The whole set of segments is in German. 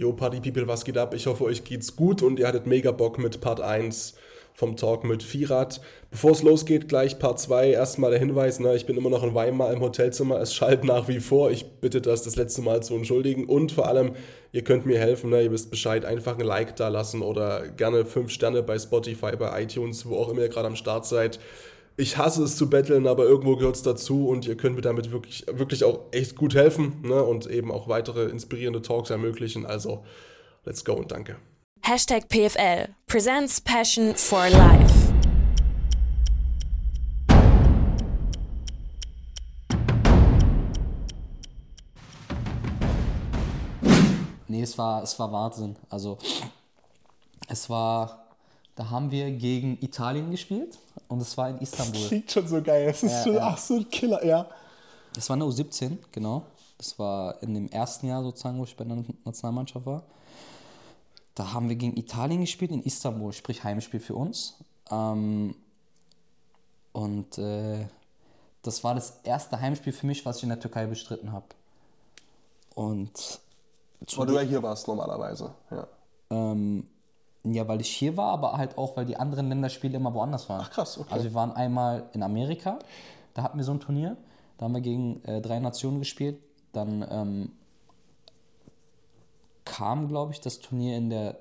Jo, Party People, was geht ab? Ich hoffe, euch geht's gut und ihr hattet mega Bock mit Part 1 vom Talk mit Firat. Bevor es losgeht, gleich Part 2. Erstmal der Hinweis, ne, ich bin immer noch in Weimar im Hotelzimmer. Es schallt nach wie vor. Ich bitte das das letzte Mal zu entschuldigen. Und vor allem, ihr könnt mir helfen. Ne, ihr wisst Bescheid. Einfach ein Like da lassen oder gerne 5 Sterne bei Spotify, bei iTunes, wo auch immer ihr gerade am Start seid. Ich hasse es zu betteln, aber irgendwo gehört es dazu und ihr könnt mir damit wirklich, wirklich auch echt gut helfen ne, und eben auch weitere inspirierende Talks ermöglichen. Also, let's go und danke. Hashtag PFL presents Passion for Life. Nee, es war, es war Wahnsinn. Also, es war, da haben wir gegen Italien gespielt und es war in Istanbul. Klingt schon so geil. Es ist Ja, schon ja. ach, so ein Killer, ja. Das war eine U17, genau. Das war in dem ersten Jahr sozusagen, wo ich bei der Nationalmannschaft war. Da haben wir gegen Italien gespielt in Istanbul, sprich Heimspiel für uns. Ähm, und äh, das war das erste Heimspiel für mich, was ich in der Türkei bestritten habe. Und Weil du ja hier warst normalerweise. Ja. ähm, ja, weil ich hier war, aber halt auch, weil die anderen Länderspiele immer woanders waren. Ach, krass, okay. Also wir waren einmal in Amerika, da hatten wir so ein Turnier, da haben wir gegen äh, drei Nationen gespielt. Dann ähm, kam, glaube ich, das Turnier in der,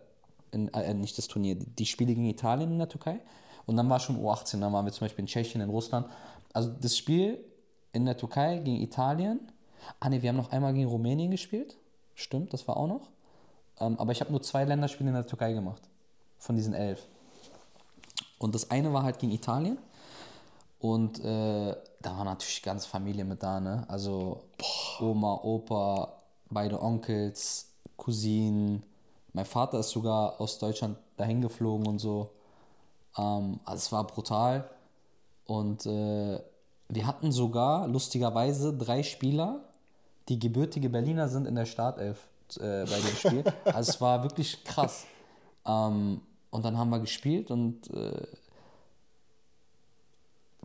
in, äh, nicht das Turnier, die Spiele gegen Italien in der Türkei. Und dann war schon U18, dann waren wir zum Beispiel in Tschechien, in Russland. Also das Spiel in der Türkei gegen Italien. Ah ne, wir haben noch einmal gegen Rumänien gespielt. Stimmt, das war auch noch. Ähm, aber ich habe nur zwei Länderspiele in der Türkei gemacht. Von diesen elf. Und das eine war halt gegen Italien. Und äh, da war natürlich ganz Familie mit da, ne? Also Oma, Opa, beide Onkels, Cousinen. Mein Vater ist sogar aus Deutschland dahin geflogen und so. Ähm, also es war brutal. Und äh, wir hatten sogar lustigerweise drei Spieler, die gebürtige Berliner sind in der Startelf äh, bei dem Spiel. Also es war wirklich krass. Ähm, und dann haben wir gespielt und äh,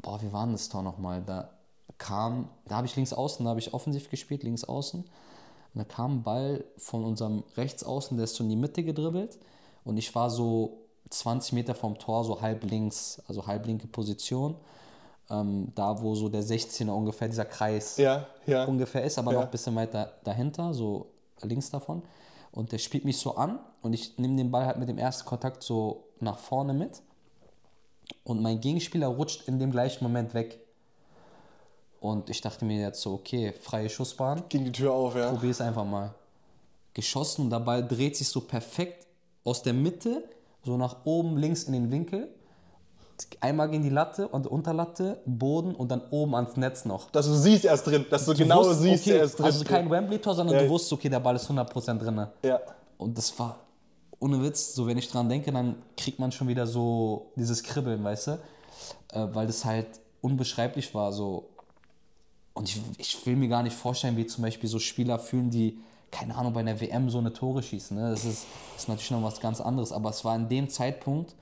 boah, wie war denn das Tor nochmal? Da kam, da habe ich links außen, da habe ich offensiv gespielt, links außen. Und da kam ein Ball von unserem Rechtsaußen, der ist so in die Mitte gedribbelt. Und ich war so 20 Meter vom Tor, so halb links, also halb linke Position. Ähm, da, wo so der 16er ungefähr, dieser Kreis Ja, ja. ungefähr ist, aber Ja. noch ein bisschen weiter dahinter, so links davon. Und der spielt mich so an und ich nehme den Ball halt mit dem ersten Kontakt so nach vorne mit. Und mein Gegenspieler rutscht in dem gleichen Moment weg. Und ich dachte mir jetzt so, okay, freie Schussbahn, Ging die Tür auf, ja. probier es einfach mal. Geschossen und der Ball dreht sich so perfekt aus der Mitte, so nach oben links in den Winkel. Einmal gegen die Latte und Unterlatte, Boden und dann oben ans Netz noch. Dass du siehst, er ist drin. Dass du, Du genau wusst, siehst, okay, er ist drin. Also kein Wembley-Tor, sondern Ja. du wusstest, okay, der Ball ist 100% drin. ja. Und das war, ohne Witz, so wenn ich dran denke, dann kriegt man schon wieder so dieses Kribbeln, weißt du? Äh, weil das halt unbeschreiblich war. So. Und ich, ich will mir gar nicht vorstellen, wie zum Beispiel so Spieler fühlen, die, keine Ahnung, bei einer WM so eine Tore schießen. Ne? Das, ist, das ist natürlich noch was ganz anderes. Aber es war in dem Zeitpunkt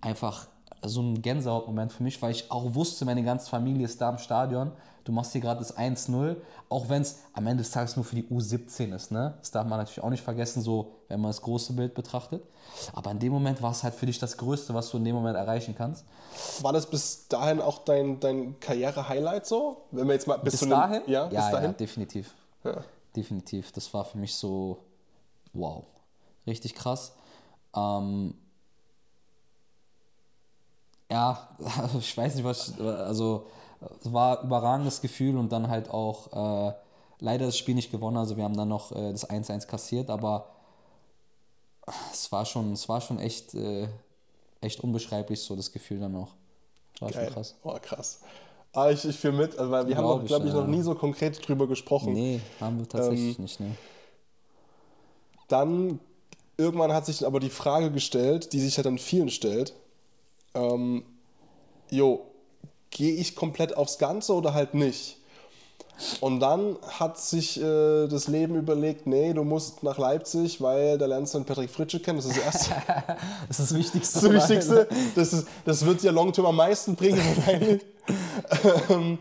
einfach so ein Gänsehautmoment für mich, weil ich auch wusste, meine ganze Familie ist da im Stadion. Du machst hier gerade das 1-0, auch wenn es am Ende des Tages nur für die U17 ist. Ne? Das darf man natürlich auch nicht vergessen, so wenn man das große Bild betrachtet. Aber in dem Moment war es halt für dich das Größte, was du in dem Moment erreichen kannst. War das bis dahin auch dein, dein Karriere-Highlight so? Wenn wir jetzt mal bis, Bis dahin? Ja, ja, bis ja, dahin. definitiv. Ja. Definitiv. Das war für mich so, wow, richtig krass. Ähm, ja, also ich weiß nicht, was, also es war ein überragendes Gefühl und dann halt auch äh, leider das Spiel nicht gewonnen. Also wir haben dann noch äh, das 1-1 kassiert, aber es war schon, es war schon echt, äh, echt unbeschreiblich so das Gefühl dann noch. War Geil. schon krass. Oh, krass. Ah, ich, ich fühle mit, also, weil wir haben, Glaub ich, glaube ich, noch nie so konkret drüber gesprochen. Nee, haben wir tatsächlich Ähm, nicht, ne. Dann, irgendwann hat sich aber die Frage gestellt, die sich ja dann vielen stellt, ähm, jo, gehe ich komplett aufs Ganze oder halt nicht? Und dann hat sich äh, das Leben überlegt, nee, du musst nach Leipzig, weil da lernst du einen Patrick Fritsche kennen, das ist das Erste. Das ist das Wichtigste. Das, ist das Wichtigste. Das, ist, das wird dir Longterm am meisten bringen wahrscheinlich. Ähm,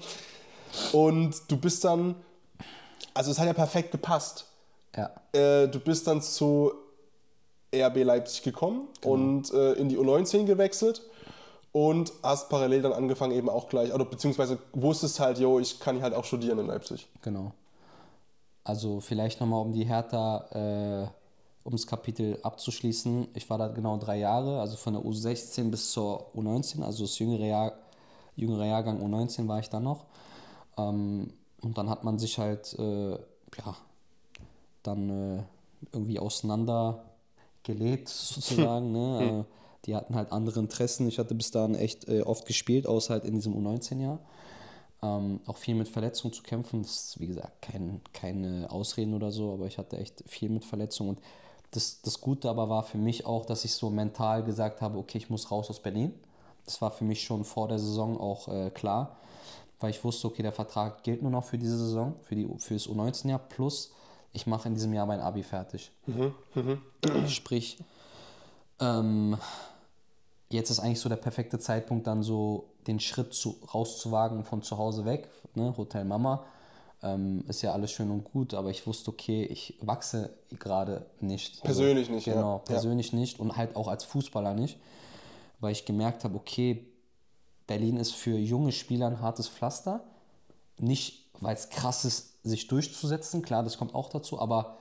und du bist dann, also es hat ja perfekt gepasst. Ja. Äh, du bist dann zu RB Leipzig gekommen Genau. und äh, in die U19 gewechselt und hast parallel dann angefangen eben auch gleich, oder beziehungsweise wusstest halt, jo, ich kann halt auch studieren in Leipzig. Genau. Also vielleicht nochmal, um die Hertha, äh, um das Kapitel abzuschließen. Ich war da genau drei Jahre, also von der U16 bis zur U19, also das jüngere, Jahr, jüngere Jahrgang U19 war ich dann noch. Ähm, und dann hat man sich halt, äh, ja, dann äh, irgendwie auseinander gelebt sozusagen. ne? Die hatten halt andere Interessen. Ich hatte bis dahin echt äh, oft gespielt, außer halt in diesem U19-Jahr. Ähm, auch viel mit Verletzungen zu kämpfen. Das ist, wie gesagt, kein, keine Ausreden oder so, aber ich hatte echt viel mit Verletzungen. Und das, das Gute aber war für mich auch, dass ich so mental gesagt habe, okay, ich muss raus aus Berlin. Das war für mich schon vor der Saison auch äh, klar, weil ich wusste, okay, der Vertrag gilt nur noch für diese Saison, für, die, für das U19-Jahr, plus ich mache in diesem Jahr mein Abi fertig. Sprich, ähm, jetzt ist eigentlich so der perfekte Zeitpunkt, dann so den Schritt zu, rauszuwagen von zu Hause weg, ne? Hotel Mama. Ähm, ist ja alles schön und gut, aber ich wusste, okay, ich wachse gerade nicht. Persönlich nicht, ja. Genau, Ja. persönlich nicht und halt auch als Fußballer nicht, weil ich gemerkt habe, okay, Berlin ist für junge Spieler ein hartes Pflaster. Nicht, weil es krass ist, sich durchzusetzen, klar, das kommt auch dazu, aber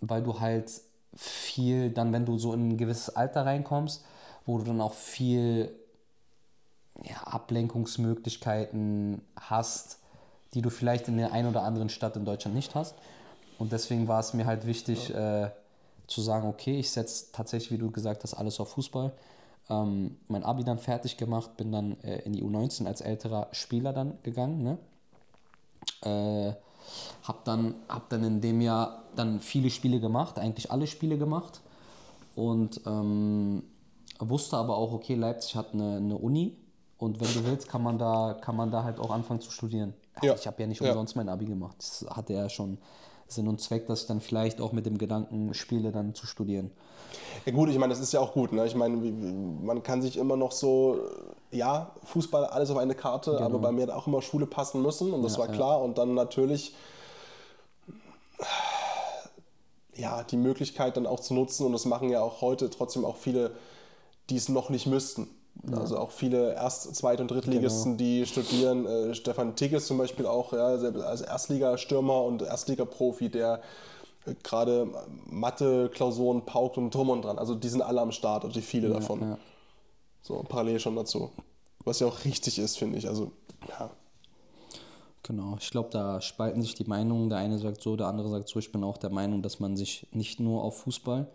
weil du halt viel, dann, wenn du so in ein gewisses Alter reinkommst, wo du dann auch viel ja, Ablenkungsmöglichkeiten hast, die du vielleicht in der einen oder anderen Stadt in Deutschland nicht hast. Und deswegen war es mir halt wichtig äh, zu sagen, okay, ich setze tatsächlich, wie du gesagt hast, alles auf Fußball. Ähm, mein Abi dann fertig gemacht, bin dann äh, in die U19 als älterer Spieler dann gegangen. Ne? Äh, hab dann, hab dann in dem Jahr dann viele Spiele gemacht, eigentlich alle Spiele gemacht. Und ähm, wusste aber auch, okay, Leipzig hat eine, eine Uni und wenn du willst, kann man da, kann man da halt auch anfangen zu studieren. Ja. Ich habe ja nicht Ja. umsonst mein Abi gemacht. Das hatte ja schon Sinn und Zweck, dass ich dann vielleicht auch mit dem Gedanken spiele, dann zu studieren. Ja gut, ich meine, das ist ja auch gut. Ne? Ich meine, man kann sich immer noch so, ja, Fußball, alles auf eine Karte, aber bei mir hat auch immer Schule passen müssen und das Genau. Ja, war ja. klar. Und dann natürlich, ja, die Möglichkeit dann auch zu nutzen und das machen ja auch heute trotzdem auch viele, die es noch nicht müssten. Also auch viele Erst-, Zweit- und Drittligisten, Genau. die studieren. Äh, Stefan Tigges zum Beispiel auch, ja, als Erstligastürmer und Erstligaprofi, der äh, gerade Mathe-Klausuren paukt und drum und dran. Also die sind alle am Start und die viele davon. ja. So, parallel schon dazu. Was ja auch richtig ist, finde ich. Also, ja. Genau, ich glaube, da spalten sich die Meinungen. Der eine sagt so, der andere sagt so. Ich bin auch der Meinung, dass man sich nicht nur auf Fußball,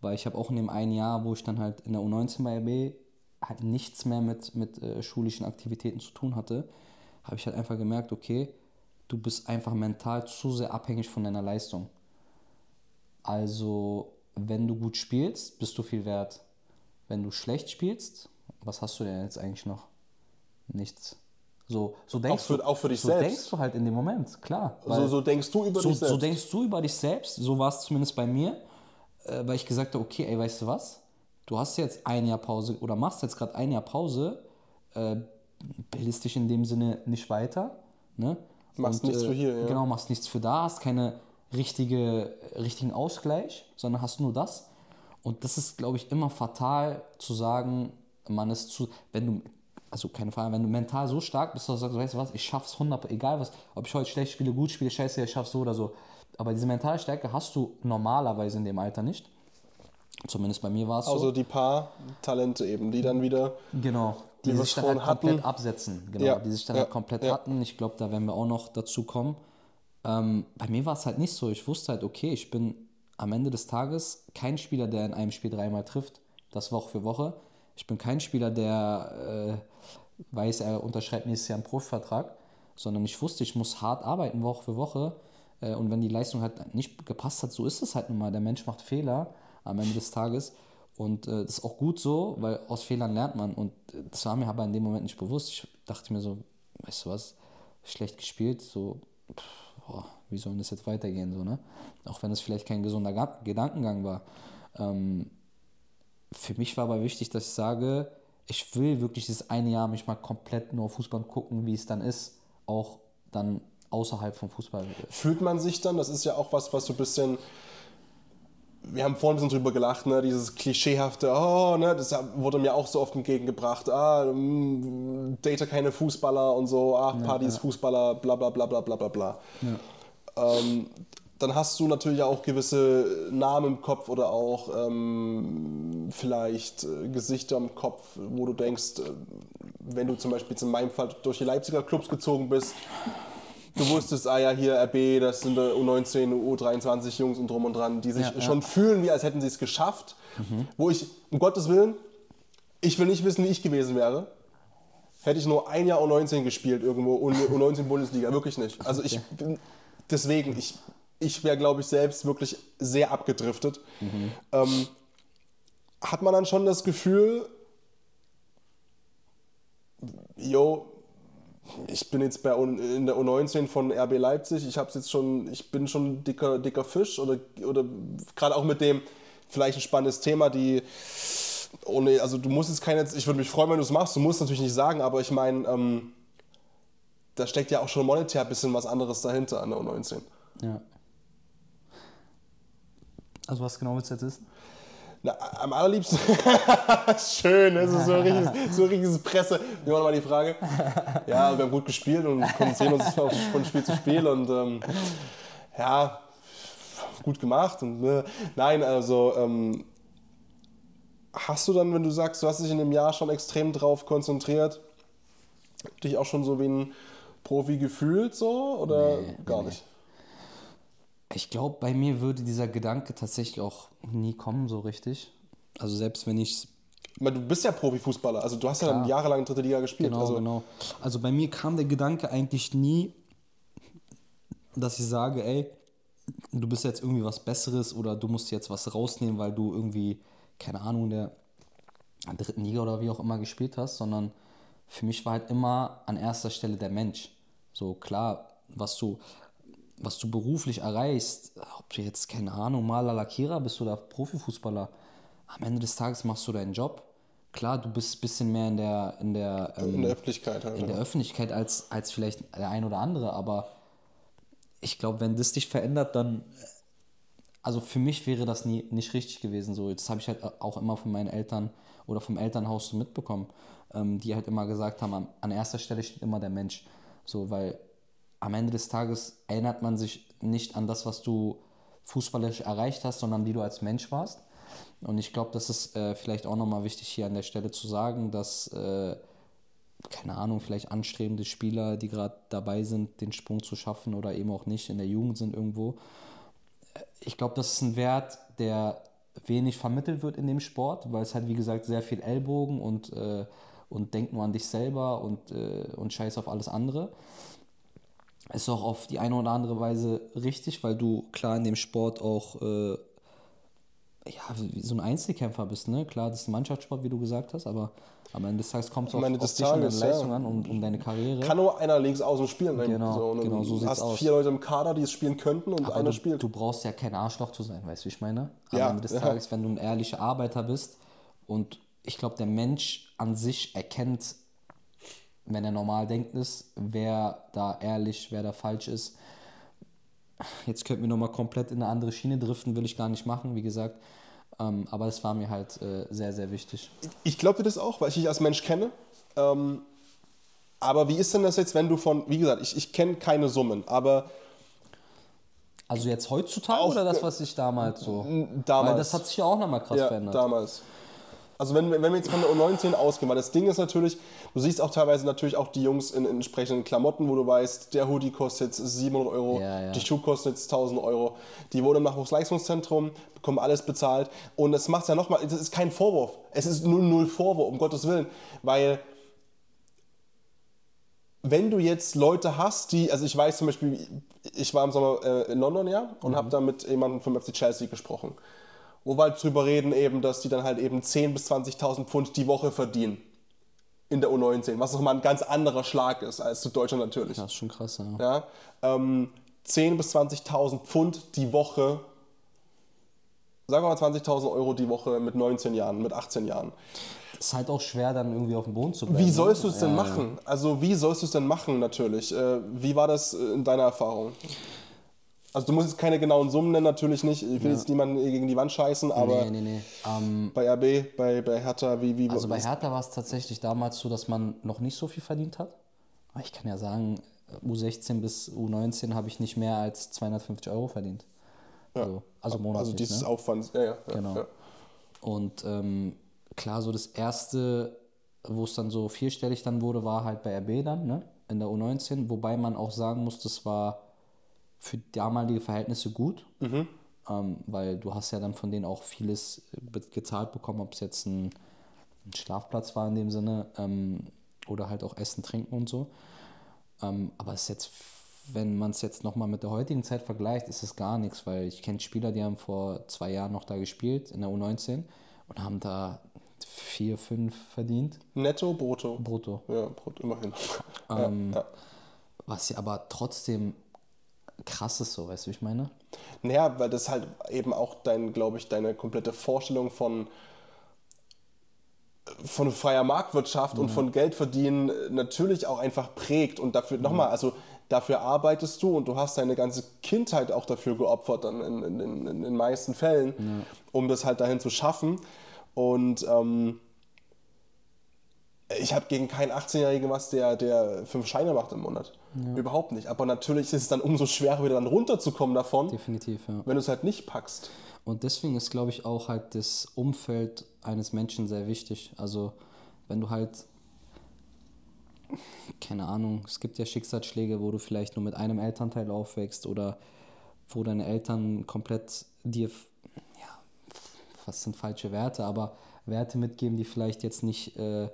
weil ich habe auch in dem einen Jahr, wo ich dann halt in der U19 bei RB halt nichts mehr mit, mit äh, schulischen Aktivitäten zu tun hatte, habe ich halt einfach gemerkt, okay, du bist einfach mental zu sehr abhängig von deiner Leistung. Also, wenn du gut spielst, bist du viel wert. Wenn du schlecht spielst, was hast du denn jetzt eigentlich noch? Nichts. So, so denkst für- du, auch für dich so selbst. denkst du halt in dem Moment, klar. So, so denkst du über so, dich selbst. so denkst du über dich selbst, so war es zumindest bei mir, äh, weil ich gesagt habe, okay, ey, weißt du was? Du hast jetzt ein Jahr Pause oder machst jetzt gerade ein Jahr Pause, äh, bildest dich in dem Sinne nicht weiter, ne? Machst nichts für hier, ja. Genau, machst nichts für da, hast keine richtige, richtigen Ausgleich, sondern hast nur das. Und das ist, glaube ich, immer fatal zu sagen, man ist zu, wenn du, also keine Frage, wenn du mental so stark bist, dass du sagst, weißt du was, ich schaff's 100, egal was, ob ich heute schlecht spiele, gut spiele, scheiße, ich schaff's so oder so. Aber diese mentale Stärke hast du normalerweise in dem Alter nicht. Zumindest bei mir war es so. Also die paar Talente eben, die dann wieder. Genau, die wir sich dann halt komplett hatten. absetzen. Genau, Ja, die sich dann ja, halt komplett ja. hatten. Ich glaube, da werden wir auch noch dazu kommen. Ähm, bei mir war es halt nicht so. Ich wusste halt, okay, ich bin am Ende des Tages kein Spieler, der in einem Spiel dreimal trifft, das Woche für Woche. Ich bin kein Spieler, der äh, weiß, er unterschreibt nächstes Jahr einen Profivertrag, sondern ich wusste, ich muss hart arbeiten, Woche für Woche. Äh, und wenn die Leistung halt nicht gepasst hat, so ist es halt nun mal. Der Mensch macht Fehler am Ende des Tages. Und äh, das ist auch gut so, weil aus Fehlern lernt man. Und äh, das war mir aber in dem Moment nicht bewusst. Ich dachte mir so, weißt du was, schlecht gespielt, so, pff, boah, wie soll das jetzt weitergehen, so, ne? Auch wenn es vielleicht kein gesunder Ga- Gedankengang war. Ähm, für mich war aber wichtig, dass ich sage, ich will wirklich dieses eine Jahr mich mal komplett nur auf Fußball gucken, wie es dann ist, auch dann außerhalb vom Fußball. Fühlt man sich dann, das ist ja auch was, was so ein bisschen, wir haben vorhin ein bisschen drüber gelacht, ne, dieses klischeehafte, oh, ne, das wurde mir auch so oft entgegengebracht, ah, mm, date keine Fußballer und so, ach, Partys, ja. Fußballer, bla bla bla bla bla bla bla. Ähm, dann hast du natürlich auch gewisse Namen im Kopf oder auch ähm, vielleicht äh, Gesichter im Kopf, wo du denkst, äh, wenn du zum Beispiel jetzt in meinem Fall durch die Leipziger Clubs gezogen bist, du wusstest, ah ja, hier RB, das sind äh, U19, U23 Jungs und drum und dran, die sich Ja, ja. schon fühlen, wie als hätten sie es geschafft. Wo ich, um Gottes Willen, ich will nicht wissen, wie ich gewesen wäre. Hätte ich nur ein Jahr U19 gespielt irgendwo, und U19 Bundesliga, wirklich nicht. Also ich bin, deswegen, ich, ich wäre, glaube ich, selbst wirklich sehr abgedriftet. Ähm, hat man dann schon das Gefühl, yo, ich bin jetzt bei, in der U19 von RB Leipzig, ich hab's jetzt schon, ich bin schon dicker, dicker Fisch oder, oder gerade auch mit dem, vielleicht ein spannendes Thema, die, ohne, also du musst jetzt keine, ich würde mich freuen, wenn du es machst, du musst natürlich nicht sagen, aber ich meine, ähm, da steckt ja auch schon monetär ein bisschen was anderes dahinter an der U19. Ja. Also was genau willst du jetzt wissen? Na, am allerliebsten. Schön, das ist so ein richtiges, so ein richtiges Presse. Wie war nochmal die Frage? Ja, wir haben gut gespielt und konzentrieren uns auf, von Spiel zu Spiel und ähm, ja, gut gemacht. Und, ne, nein, also ähm, hast du dann, wenn du sagst, du hast dich in dem Jahr schon extrem drauf konzentriert, dich auch schon so wie ein Profi gefühlt so oder Nee, gar nee, nicht? Ich glaube, bei mir würde dieser Gedanke tatsächlich auch nie kommen, so richtig. Also selbst wenn ich du bist ja Profifußballer, also du hast ja dann Klar. jahrelang dritte Liga gespielt. Genau, also, genau. Also bei mir kam der Gedanke eigentlich nie, dass ich sage, ey, du bist jetzt irgendwie was Besseres oder du musst jetzt was rausnehmen, weil du irgendwie, keine Ahnung, in der dritten Liga oder wie auch immer gespielt hast, sondern für mich war halt immer an erster Stelle der Mensch. So klar, was du, was du beruflich erreichst, ob du jetzt, keine Ahnung, Maler, Lackierer bist oder Profifußballer, am Ende des Tages machst du deinen Job. Klar, du bist ein bisschen mehr in der, in der, ähm, in der Öffentlichkeit halt. in der Öffentlichkeit als, als vielleicht der ein oder andere, aber ich glaube, wenn das dich verändert, dann, also für mich wäre das nie, nicht richtig gewesen. So, das habe ich halt auch immer von meinen Eltern oder vom Elternhaus so mitbekommen, ähm, die halt immer gesagt haben, an, an erster Stelle steht immer der Mensch. So, weil am Ende des Tages erinnert man sich nicht an das, was du fußballerisch erreicht hast, sondern wie du als Mensch warst. Und ich glaube, das ist äh, vielleicht auch nochmal wichtig hier an der Stelle zu sagen, dass äh, keine Ahnung, vielleicht anstrebende Spieler, die gerade dabei sind, den Sprung zu schaffen oder eben auch nicht in der Jugend sind irgendwo. Ich glaube, das ist ein Wert, der wenig vermittelt wird in dem Sport, weil es halt, wie gesagt, sehr viel Ellbogen und, äh, und denk nur an dich selber und, äh, und scheiß auf alles andere. Ist auch auf die eine oder andere Weise richtig, weil du klar in dem Sport auch äh, ja, wie so ein Einzelkämpfer bist, ne? Klar, das ist ein Mannschaftssport, wie du gesagt hast, aber am Ende des Tages kommt es auf, Am auf dich und deine Tages, ja. Leistung an und um deine Karriere. Kann nur einer links außen spielen. Ne? Genau, so, genau, so du sieht's hast aus. vier Leute im Kader, die es spielen könnten und Aber einer du, spielt. du brauchst ja kein Arschloch zu sein, weißt du, wie ich meine? Am Ja, Ende des ja. Tages, wenn du ein ehrlicher Arbeiter bist und ich glaube, der Mensch an sich erkennt, wenn er normal denkt ist, wer da ehrlich, wer da falsch ist. Jetzt könnten wir nochmal komplett in eine andere Schiene driften, will ich gar nicht machen, wie gesagt. Ähm, aber es war mir halt äh, sehr, sehr wichtig. Ich glaube dir das auch, weil ich dich als Mensch kenne. Ähm, aber wie ist denn das jetzt, wenn du von, wie gesagt, ich, ich kenne keine Summen, aber Also jetzt heutzutage Auch, oder das, was ich damals so? damals. Weil das hat sich ja auch nochmal krass ja, verändert. damals. Also wenn, wir- wenn wir jetzt von der U19 ausgehen, weil das Ding ist natürlich, du siehst auch teilweise natürlich auch die Jungs in, in entsprechenden Klamotten, wo du weißt, der Hoodie kostet jetzt 700 Euro, Ja, ja. die Schuhe kosten jetzt 1000 Euro. Die wurden im Nachwuchsleistungszentrum, bekommen alles bezahlt. Und das macht ja nochmal, das ist kein Vorwurf, es ist null, null Vorwurf, um Gottes Willen, weil wenn du jetzt Leute hast, die, also ich weiß zum Beispiel, ich war im Sommer äh, in London ja und habe da mit jemandem vom FC Chelsea gesprochen, wo wir halt drüber reden eben, dass die dann halt eben 10.000 bis 20.000 Pfund die Woche verdienen in der U19, was nochmal ein ganz anderer Schlag ist als zu Deutschland natürlich. Das ist schon krass, ja. Ja, ähm, 10.000 bis 20.000 Pfund die Woche sagen wir mal 20.000 Euro die Woche mit 19 Jahren, mit 18 Jahren. Ist halt auch schwer, dann irgendwie auf dem Boden zu bleiben. Wie ne? sollst du es denn Ja, machen? Also wie sollst du es denn machen natürlich? Äh, wie war das äh, in deiner Erfahrung? Also du musst jetzt keine genauen Summen nennen, natürlich nicht. Ich will jetzt niemanden gegen die Wand scheißen, aber Nee, nee, nee. Ähm, bei RB, bei, bei Hertha, wie, wie also bei Hertha war es tatsächlich damals so, dass man noch nicht so viel verdient hat. Aber ich kann ja sagen, U16 bis U19 habe ich nicht mehr als 250 Euro verdient. Also, also monatlich. also dieses ne? Aufwands, ja, ja, ja, Genau. ja. Und ähm, klar, so das erste, wo es dann so vierstellig dann wurde, war halt bei RB dann, ne? In der U19, wobei man auch sagen muss, das war für damalige Verhältnisse gut, ähm, weil du hast ja dann von denen auch vieles be- gezahlt bekommen, ob es jetzt ein, ein Schlafplatz war in dem Sinne ähm, oder halt auch Essen, Trinken und so. Ähm, aber es ist jetzt, wenn man es jetzt nochmal mit der heutigen Zeit vergleicht, ist es gar nichts, weil ich kenne Spieler, die haben vor zwei Jahren noch da gespielt, in der U19, und haben da vier, fünf verdient, Netto, Brutto. brutto. Ja, Brutto, immerhin. Ähm, ja, ja. Was ja aber trotzdem krass ist, so, weißt du, wie ich meine? Naja, weil das halt eben auch dein, glaube ich, deine komplette Vorstellung von, von freier Marktwirtschaft und von Geldverdienen äh, natürlich auch einfach prägt. Und dafür, nochmal, also dafür arbeitest du und du hast deine ganze Kindheit auch dafür geopfert, in, in, in, in den meisten Fällen, um das halt dahin zu schaffen. Und ähm, ich habe gegen keinen 18-Jährigen was, der, der fünf Scheine macht im Monat. Überhaupt nicht. Aber natürlich ist es dann umso schwerer, wieder dann runterzukommen davon Definitiv, ja. wenn du es halt nicht packst. Und deswegen ist, glaube ich, auch halt das Umfeld eines Menschen sehr wichtig. Also, wenn du halt, keine Ahnung, es gibt ja Schicksalsschläge, wo du vielleicht nur mit einem Elternteil aufwächst oder wo deine Eltern komplett dir, ja, was sind falsche Werte, aber Werte mitgeben, die vielleicht jetzt nicht äh,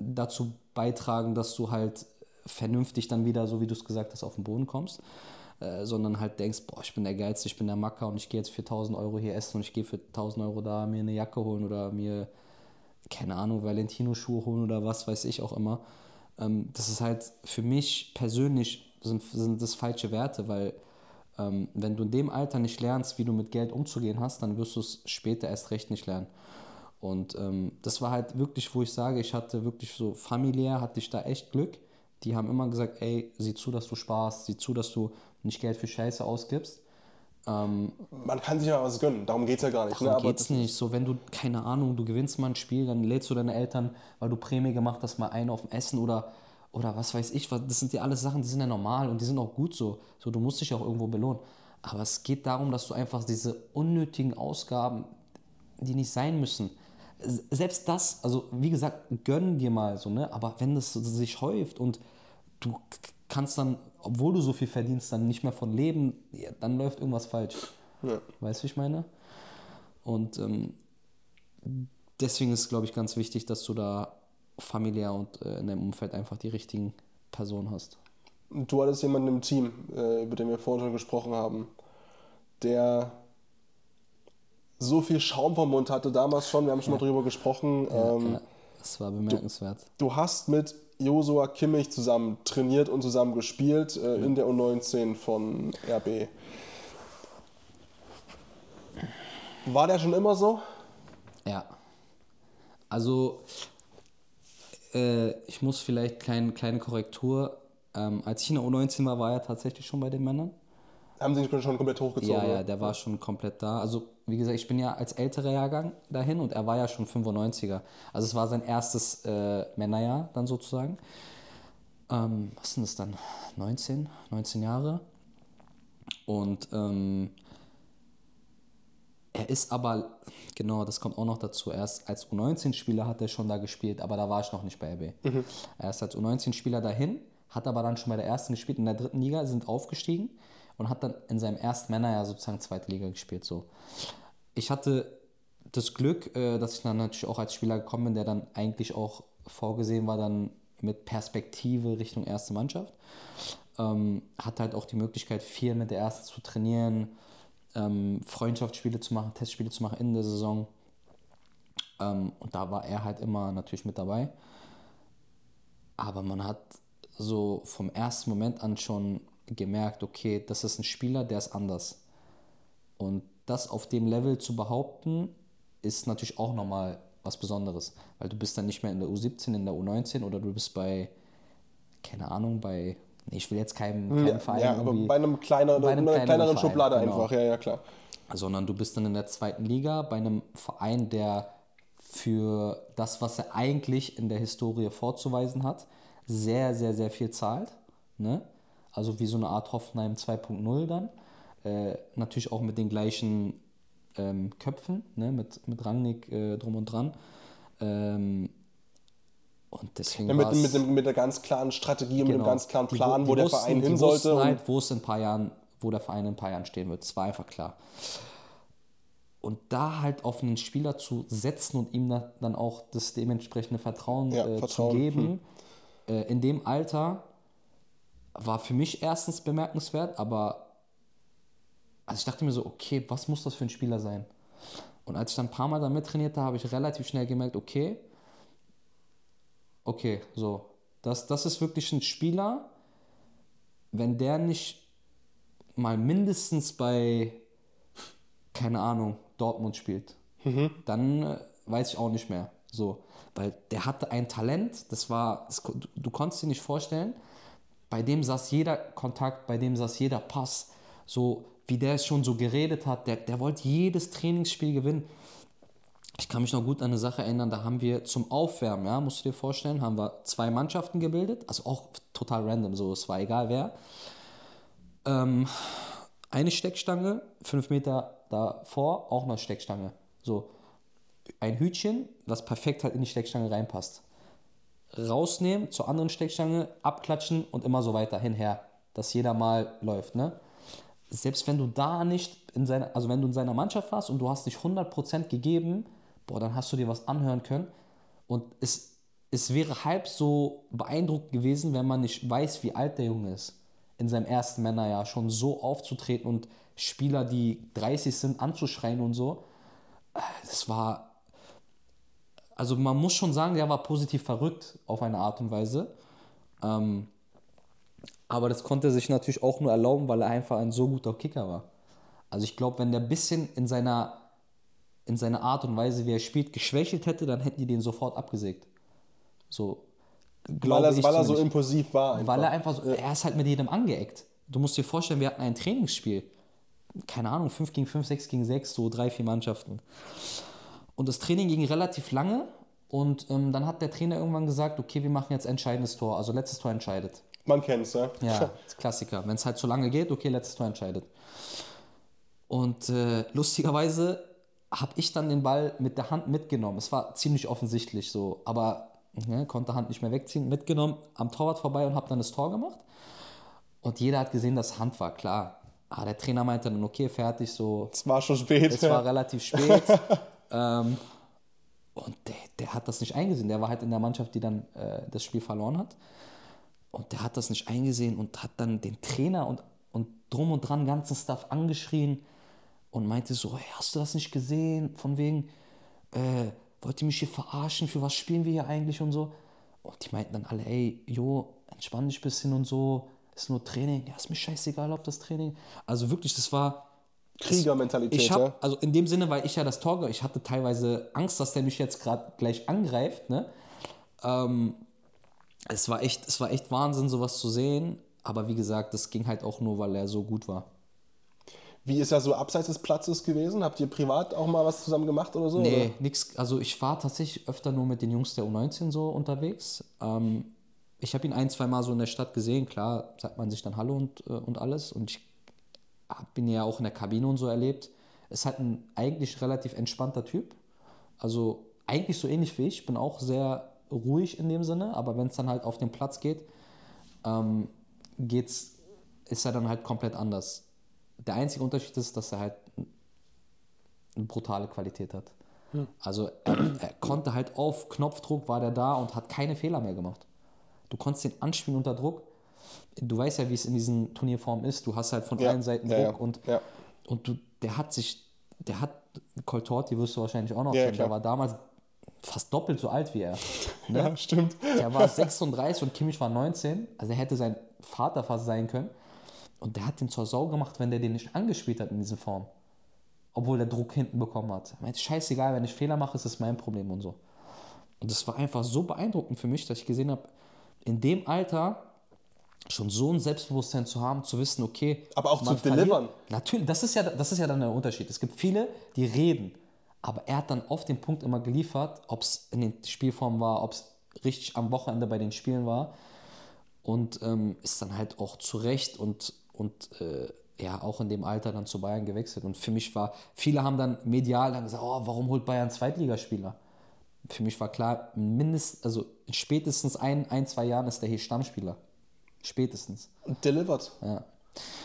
dazu beitragen, dass du halt vernünftig dann wieder, so wie du es gesagt hast, auf den Boden kommst, äh, sondern halt denkst, boah, ich bin der Geilste, ich bin der Macker und ich gehe jetzt für 1000 Euro hier essen und ich gehe für 1000 Euro da mir eine Jacke holen oder mir, keine Ahnung, Valentino-Schuhe holen oder was weiß ich auch immer. Ähm, das ist halt für mich persönlich sind, sind das falsche Werte, weil ähm, wenn du in dem Alter nicht lernst, wie du mit Geld umzugehen hast, dann wirst du es später erst recht nicht lernen. Und ähm, das war halt wirklich, wo ich sage, ich hatte wirklich so familiär, hatte ich da echt Glück. Die haben immer gesagt, ey, sieh zu, dass du sparst, sieh zu, dass du nicht Geld für Scheiße ausgibst. Ähm, Man kann sich ja was gönnen, darum geht es ja gar nicht. Ne? Darum Aber geht's nicht. So, wenn du, keine Ahnung, du gewinnst mal ein Spiel, dann lädst du deine Eltern, weil du Prämie gemacht hast, mal ein auf dem Essen oder, oder was weiß ich. Das sind ja alles Sachen, die sind ja normal und die sind auch gut so. So, du musst dich auch irgendwo belohnen. Aber es geht darum, dass du einfach diese unnötigen Ausgaben, die nicht sein müssen, selbst das, also wie gesagt, gönn dir mal so, ne? Aber wenn das sich häuft und du kannst dann, obwohl du so viel verdienst, dann nicht mehr von leben, ja, dann läuft irgendwas falsch. Weißt du, wie ich meine? Und ähm, deswegen ist es, glaube ich, ganz wichtig, dass du da familiär und äh, in deinem Umfeld einfach die richtigen Personen hast. du hattest jemanden im Team, äh, über den wir vorhin schon gesprochen haben, der so viel Schaum vom Mund hatte damals schon, wir haben schon mal drüber gesprochen. ähm, ja, das war bemerkenswert. Du hast mit Josua Kimmich zusammen trainiert und zusammen gespielt äh, in der U19 von RB. War der schon immer so? Ja. Also, äh, ich muss vielleicht kleine, kleine Korrektur. Ähm, als ich in der U19 war, war er tatsächlich schon bei den Männern. Haben sie ihn schon komplett hochgezogen? Ja, ja, der war schon komplett da. Also, wie gesagt, ich bin ja als älterer Jahrgang dahin und er war ja schon 95er. Also, es war sein erstes äh, Männerjahr dann sozusagen. Ähm, was sind das dann? 19? 19 Jahre. Und ähm, er ist aber, genau, das kommt auch noch dazu. Erst als U19-Spieler hat er schon da gespielt, aber da war ich noch nicht bei RB. Er ist als U19-Spieler dahin, hat aber dann schon bei der ersten gespielt, in der dritten Liga, sind aufgestiegen und hat dann in seinem ersten Männerjahr sozusagen zweite Liga gespielt. So. Ich hatte das Glück, äh, dass ich dann natürlich auch als Spieler gekommen bin, der dann eigentlich auch vorgesehen war, dann mit Perspektive Richtung erste Mannschaft. Ähm, hat halt auch die Möglichkeit, viel mit der ersten zu trainieren, ähm, Freundschaftsspiele zu machen, Testspiele zu machen in der Saison. Ähm, und da war er halt immer natürlich mit dabei. Aber man hat so vom ersten Moment an schon gemerkt, okay, das ist ein Spieler, der ist anders. Und das auf dem Level zu behaupten, ist natürlich auch nochmal was Besonderes. Weil du bist dann nicht mehr in der U17, in der U19 oder du bist bei, keine Ahnung, bei, nee, ich will jetzt keinen, keinen Ja, Verein ja, aber bei einem kleineren, bei einem einer kleineren kleineren Verein, Schublade genau. einfach, ja, ja, klar. sondern du bist dann in der zweiten Liga bei einem Verein, der für das, was er eigentlich in der Historie vorzuweisen hat, sehr, sehr, sehr viel zahlt. Ne? Also wie so eine Art Hoffenheim 2.0 dann. Äh, natürlich auch mit den gleichen ähm, Köpfen, ne? mit, mit Rangnick äh, drum und dran. Ähm, und deswegen Ja, mit, mit, mit der ganz klaren Strategie und mit einem Genau. ganz klaren Die Plan, wu- wo die der wussten- Verein die hin sollte. Halt, Und wo es in ein paar Jahren, wo der Verein in ein paar Jahren stehen wird. Das war einfach klar. Und da halt auf einen Spieler zu setzen und ihm da- dann auch das dementsprechende Vertrauen, Ja, äh, Vertrauen, zu geben, äh, in dem Alter war für mich erstens bemerkenswert, aber also ich dachte mir so, okay, was muss das für ein Spieler sein? Und als ich dann ein paar Mal damit trainierte, habe ich relativ schnell gemerkt, okay, okay, so, das, das ist wirklich ein Spieler, wenn der nicht mal mindestens bei, keine Ahnung, Dortmund spielt, dann äh, weiß ich auch nicht mehr. So, weil der hatte ein Talent, das war, das, du konntest dir nicht vorstellen, bei dem saß jeder Kontakt, bei dem saß jeder Pass, so wie der schon so geredet hat, der, der wollte jedes Trainingsspiel gewinnen. Ich kann mich noch gut an eine Sache erinnern, da haben wir zum Aufwärmen, ja, musst du dir vorstellen, haben wir zwei Mannschaften gebildet, also auch total random, so, es war egal wer. Ähm, eine Steckstange, fünf Meter davor, auch eine Steckstange. So, ein Hütchen, was perfekt halt in die Steckstange reinpasst. Rausnehmen, zur anderen Steckstange, abklatschen und immer so weiter hinher, dass jeder mal läuft, ne? Selbst wenn du da nicht in seiner, also wenn du in seiner Mannschaft warst und du hast nicht 100% gegeben, boah, dann hast du dir was anhören können und es, es wäre halb so beeindruckend gewesen, wenn man nicht weiß, wie alt der Junge ist. In seinem ersten Männerjahr schon so aufzutreten und Spieler, die 30 sind, anzuschreien und so. Das war, also man muss schon sagen, der war positiv verrückt auf eine Art und Weise. Ähm, aber das konnte er sich natürlich auch nur erlauben, weil er einfach ein so guter Kicker war. Also ich glaube, wenn der ein bisschen in seiner, in seiner Art und Weise, wie er spielt, geschwächelt hätte, dann hätten die den sofort abgesägt. So, weil er, ich weil er so impulsiv war. Einfach. Weil er einfach so, er ist halt mit jedem angeeckt. Du musst dir vorstellen, wir hatten ein Trainingsspiel. Keine Ahnung, 5 gegen 5, 6 gegen 6, so drei, vier Mannschaften. Und das Training ging relativ lange und ähm, dann hat der Trainer irgendwann gesagt, okay, wir machen jetzt entscheidendes Tor. Also letztes Tor entscheidet. Man kennt's, ja. Ja, das Klassiker. Wenn es halt zu lange geht, okay, letztes Tor entscheidet. Und äh, lustigerweise habe ich dann den Ball mit der Hand mitgenommen. Es war ziemlich offensichtlich so, aber ne, konnte Hand nicht mehr wegziehen. Mitgenommen, am Torwart vorbei und habe dann das Tor gemacht. Und jeder hat gesehen, dass Hand war, klar. Aber der Trainer meinte dann, okay, fertig, so. Es war schon spät. Es war relativ spät. ähm, und der, der hat das nicht eingesehen. Der war halt in der Mannschaft, die dann äh, das Spiel verloren hat. Und der hat das nicht eingesehen und hat dann den Trainer und, und drum und dran ganzen Stuff angeschrien und meinte so, hey, hast du das nicht gesehen? Von wegen, äh, wollt ihr mich hier verarschen? Für was spielen wir hier eigentlich und so? Und die meinten dann alle, ey, jo, entspann dich ein bisschen und so. Ist nur Training. Ja, ist mir scheißegal, ob das Training. Also wirklich, das war. Kriegermentalität, Ich ja. habe, also in dem Sinne, weil ich ja das Tor, ich hatte teilweise Angst, dass der mich jetzt gerade gleich angreift, ne? Ähm, es war echt, es war echt Wahnsinn, sowas zu sehen. Aber wie gesagt, das ging halt auch nur, weil er so gut war. Wie ist er so abseits des Platzes gewesen? Habt ihr privat auch mal was zusammen gemacht oder so? Nee, Oder? nix. Also ich war tatsächlich öfter nur mit den Jungs der U19 so unterwegs. Ähm, ich habe ihn ein, zwei Mal so in der Stadt gesehen. Klar, sagt man sich dann Hallo und, äh, und alles. Und ich habe ihn ja auch in der Kabine und so erlebt. Ist halt ein eigentlich relativ entspannter Typ. Also eigentlich so ähnlich wie ich. Bin auch sehr ruhig in dem Sinne. Aber wenn es dann halt auf den Platz geht, ähm, geht's, ist er dann halt komplett anders. Der einzige Unterschied ist, dass er halt eine brutale Qualität hat. Also er, er konnte halt auf Knopfdruck war der da und hat keine Fehler mehr gemacht. Du konntest ihn anspielen unter Druck. Du weißt ja, wie es in diesen Turnierformen ist. Du hast halt von Ja, allen Seiten ja, Druck ja, und, und du, der hat sich, der hat Coltorti wirst du wahrscheinlich auch noch Ja, kennen. Der war damals fast doppelt so alt wie er. Ne? Ja, stimmt. Der war 36 und Kimmich war 19. Also er hätte sein Vater fast sein können. Und der hat den zur Sau gemacht, wenn der den nicht angespielt hat in dieser Form. obwohl der Druck hinten bekommen hat. Er meinte, scheißegal, wenn ich Fehler mache, ist das mein Problem und so. Und das war einfach so beeindruckend für mich, dass ich gesehen habe, in dem Alter schon so ein Selbstbewusstsein zu haben, zu wissen, okay. Aber auch zu delivern. Natürlich, das ist, ja, das ist ja dann der Unterschied. Es gibt viele, die reden, aber er hat dann auf den Punkt immer geliefert, ob es in den Spielformen war, ob es richtig am Wochenende bei den Spielen war. Und ähm, ist dann halt auch zu Recht und, und äh, ja, auch in dem Alter dann zu Bayern gewechselt. Und für mich war, viele haben dann medial dann gesagt, oh, warum holt Bayern Zweitligaspieler? Für mich war klar, mindestens, also spätestens ein, ein, zwei Jahren ist der hier Stammspieler. Spätestens. Delivered. Ja.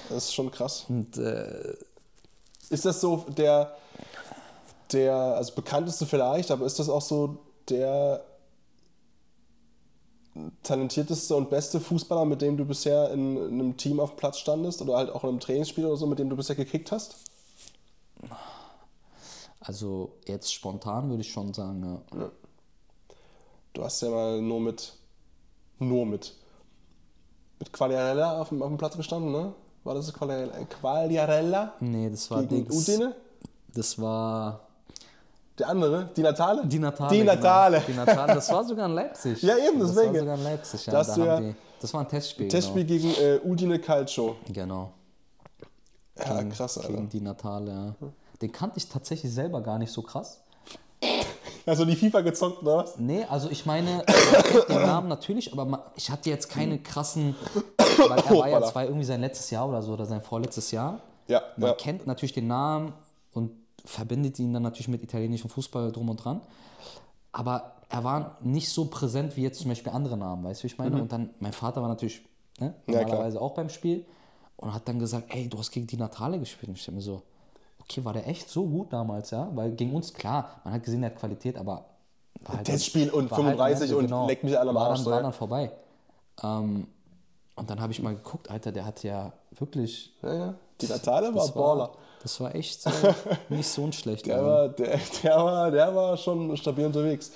Das ist schon krass. Und äh, Ist das so der, der, also bekannteste vielleicht, aber ist das auch so der talentierteste und beste Fußballer, mit dem du bisher in, in einem Team auf dem Platz standest oder halt auch in einem Trainingsspiel oder so, mit dem du bisher gekickt hast? also jetzt spontan würde ich schon sagen, ja. Du hast ja mal nur mit, nur mit, mit Quagliarella auf dem, auf dem Platz gestanden, ne? War das Quagliarella? Quagliarella Nee, das war gegen Dings. Udine? Das war Der andere? Die Natale? die Natale. Die Natale. Genau. Die Natale, das war sogar in Leipzig. Ja, eben, Das deswegen. war sogar in Leipzig, ja. Da hast Da ja- die, das war ein Testspiel. Testspiel gegen äh, Udine Calcio. Genau. Ja, genau. krass, Alter. Gegen die Natale, ja. Den kannte ich tatsächlich selber gar nicht so krass. Also die FIFA gezockt, oder was? Nee, also ich meine, kennt den Namen natürlich, aber ich hatte jetzt keine krassen, weil er war ja, das war irgendwie sein letztes Jahr oder so, oder sein vorletztes Jahr. Ja, Man ja. kennt natürlich den Namen und verbindet ihn dann natürlich mit italienischem Fußball drum und dran. Aber er war nicht so präsent wie jetzt zum Beispiel andere Namen, weißt du, wie ich meine? Und dann, mein Vater war natürlich ne, Mhm. Ja, normalerweise auch beim Spiel und hat dann gesagt, ey, du hast gegen die Natale gespielt. Und ich dachte mir so, okay, war der echt so gut damals, ja? Weil gegen uns, klar, man hat gesehen, er hat Qualität, aber war halt Testspiel und war halt 35 und Ende, leck mich alle am Arsch, Dann, so, war dann vorbei. Ähm, und dann habe ich mal geguckt, Alter, der hat ja wirklich Ja, ja. Die Natale war das Baller. war, das war echt äh, nicht so ein schlechter. Der war, der, der, war, der war schon stabil unterwegs.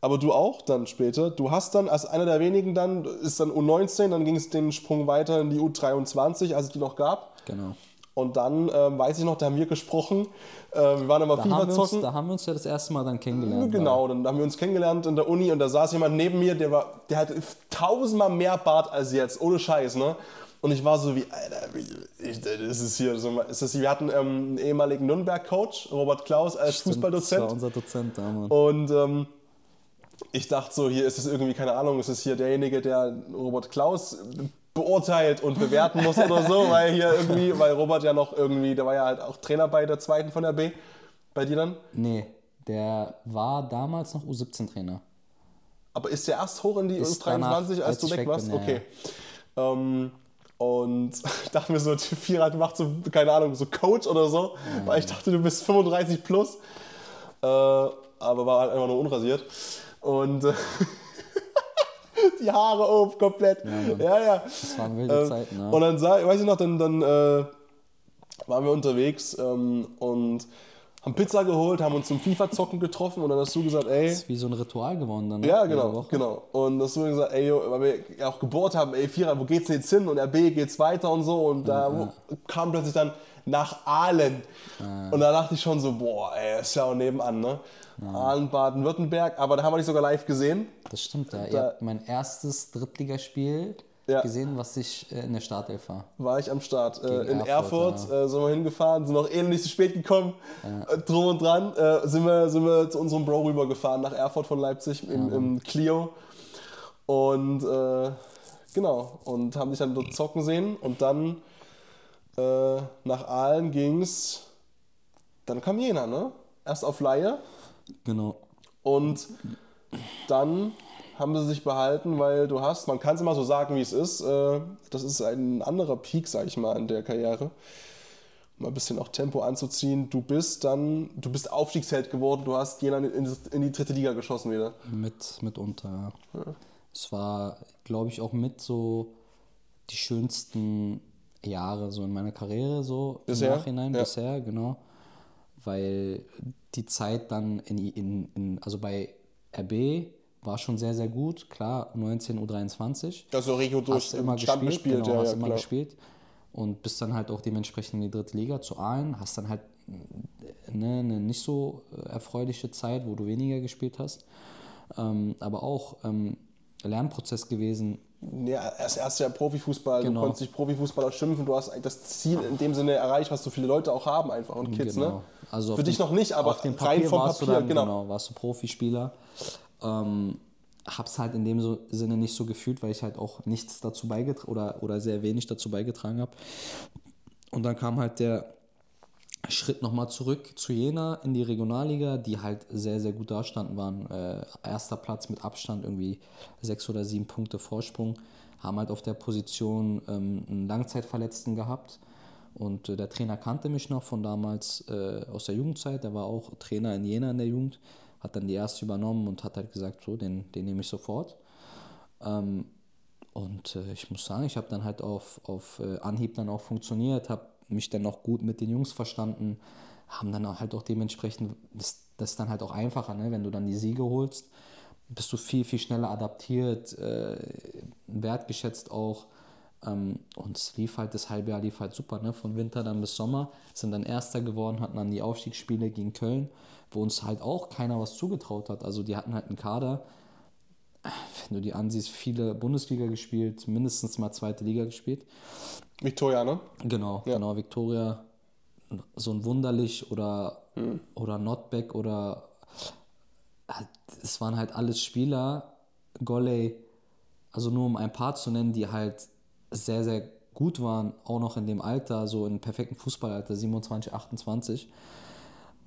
Aber du auch dann später. Du hast dann als einer der wenigen dann, ist dann U19, dann ging es den Sprung weiter in die U23, als es die noch gab. Genau. Und dann ähm, weiß ich noch, da haben wir gesprochen. Äh, wir waren aber Da FIFA wir uns, zocken. da haben wir uns ja das erste Mal dann kennengelernt. Genau, dann haben wir uns kennengelernt in der Uni und da saß jemand neben mir, der war, der hatte tausendmal mehr Bart als jetzt, ohne Scheiß, ne? Und ich war so wie, Alter, ich, das ist hier so, ist das, wir hatten ähm, einen ehemaligen Nürnberg-Coach, Robert Klaus, als Das war Fußballdozent. unser Dozent da, Mann. Und ähm, ich dachte so, hier ist es irgendwie, keine Ahnung, ist es hier derjenige, der Robert Klaus beurteilt und bewerten muss oder so, weil hier irgendwie, weil Robert ja noch irgendwie, der war ja halt auch Trainer bei der zweiten von der B, bei dir dann. Nee, der war damals noch U17-Trainer. Aber ist der erst hoch in die Ist U23, danach, als, du weg warst? bin, ja, okay. Ähm, und ich dachte mir so, Vierer macht so, keine Ahnung, so Coach oder so, weil ich dachte, du bist 35 plus. Äh, aber war halt einfach nur unrasiert. Und äh, die Haare oben komplett. Ja, ja. Das waren wilde Ähm, Zeiten, ja. Und dann weiß ich noch, dann, dann äh, waren wir unterwegs ähm, und haben Pizza geholt, haben uns zum FIFA-Zocken getroffen und dann hast du gesagt, ey, Das ist wie so ein Ritual geworden dann. ne? ja, genau, genau. Und das wurde gesagt, ey, weil wir ja auch gebohrt haben, ey, Vierer, wo geht's denn jetzt hin? Und RB geht's weiter und so. Und da wo- kam plötzlich dann nach Aalen. Und da dachte ich schon so, boah, ey, ist ja auch nebenan, ne? Aalen, Baden-Württemberg. Aber da haben wir dich sogar live gesehen. Das stimmt, ja. Ihr Da- habt mein erstes Drittligaspiel Ja. gesehen, was ich äh, in der Startelf war. War ich am Start. Äh, in Erfurt, Erfurt, äh, sind wir hingefahren, sind noch ähnlich zu spät gekommen. Äh, drum und dran sind, wir, sind wir zu unserem Bro rübergefahren nach Erfurt von Leipzig im, im Clio. Und genau, und haben dich dann dort zocken sehen. Und dann nach Aalen ging's. Dann kam Jena, ne? Erst auf Laie Genau. und dann haben sie sich behalten, weil du hast, man kann es immer so sagen, wie es ist, äh, das ist ein anderer Peak, sag ich mal, in der Karriere. Um mal ein bisschen auch Tempo anzuziehen. Du bist dann, du bist Aufstiegsheld geworden, du hast Jena in, in die dritte Liga geschossen wieder. Mit, mitunter, ja. Es war, glaube ich, auch mit so die schönsten Jahre so in meiner Karriere, so Bisher? im Nachhinein, Ja. bisher, genau. Weil die Zeit dann in, in, in also bei RB war schon sehr, sehr gut. Klar, U19, U23. Also Regio durch hast du immer Stand gespielt, gespielt, genau, ja, hast ja, immer klar. gespielt und bist dann halt auch dementsprechend in die dritte Liga zu Aalen, hast dann halt ne, eine nicht so erfreuliche Zeit, wo du weniger gespielt hast. Ähm, aber auch ähm, Lernprozess gewesen. Ja, erst erst ja Profifußball, Genau. du konntest dich Profifußballer schimpfen, du hast das Ziel in dem Sinne erreicht, was so viele Leute auch haben einfach und Kids, Genau. ne? Also Für dich dem- noch nicht, aber auf dem rein Papier vom warst Papier, du dann, genau. genau. warst du Profispieler. Ähm, hab's halt in dem so, Sinne nicht so gefühlt, weil ich halt auch nichts dazu beigetragen oder, oder sehr wenig dazu beigetragen habe. Und dann kam halt der Schritt nochmal zurück zu Jena in die Regionalliga, die halt sehr, sehr gut dastanden, waren äh, erster Platz mit Abstand, irgendwie sechs oder sieben Punkte Vorsprung, haben halt auf der Position ähm, einen Langzeitverletzten gehabt. Und äh, der Trainer kannte mich noch von damals äh, aus der Jugendzeit, der war auch Trainer in Jena in der Jugend, hat dann die erste übernommen und hat halt gesagt, so, den, den nehme ich sofort. Ähm, und äh, ich muss sagen, ich habe dann halt auf, auf äh, Anhieb dann auch funktioniert, habe mich dann auch gut mit den Jungs verstanden, haben dann halt auch dementsprechend, das, das ist dann halt auch einfacher, ne? wenn du dann die Siege holst, bist du viel, viel schneller adaptiert, äh, wertgeschätzt auch. Ähm, und es lief halt, das halbe Jahr lief halt super, ne? von Winter dann bis Sommer, sind dann Erster geworden, hatten dann die Aufstiegsspiele gegen Köln, wo uns halt auch keiner was zugetraut hat. Also die hatten halt einen Kader, wenn du die ansiehst, viele Bundesliga gespielt, mindestens mal zweite Liga gespielt. Victoria, ne? Genau, genau, Victoria, so ein Wunderlich oder, oder Notbeck oder halt, es waren halt alles Spieler, Golley, also nur um ein paar zu nennen, die halt sehr, sehr gut waren, auch noch in dem Alter, so im perfekten Fußballalter, 27, 28,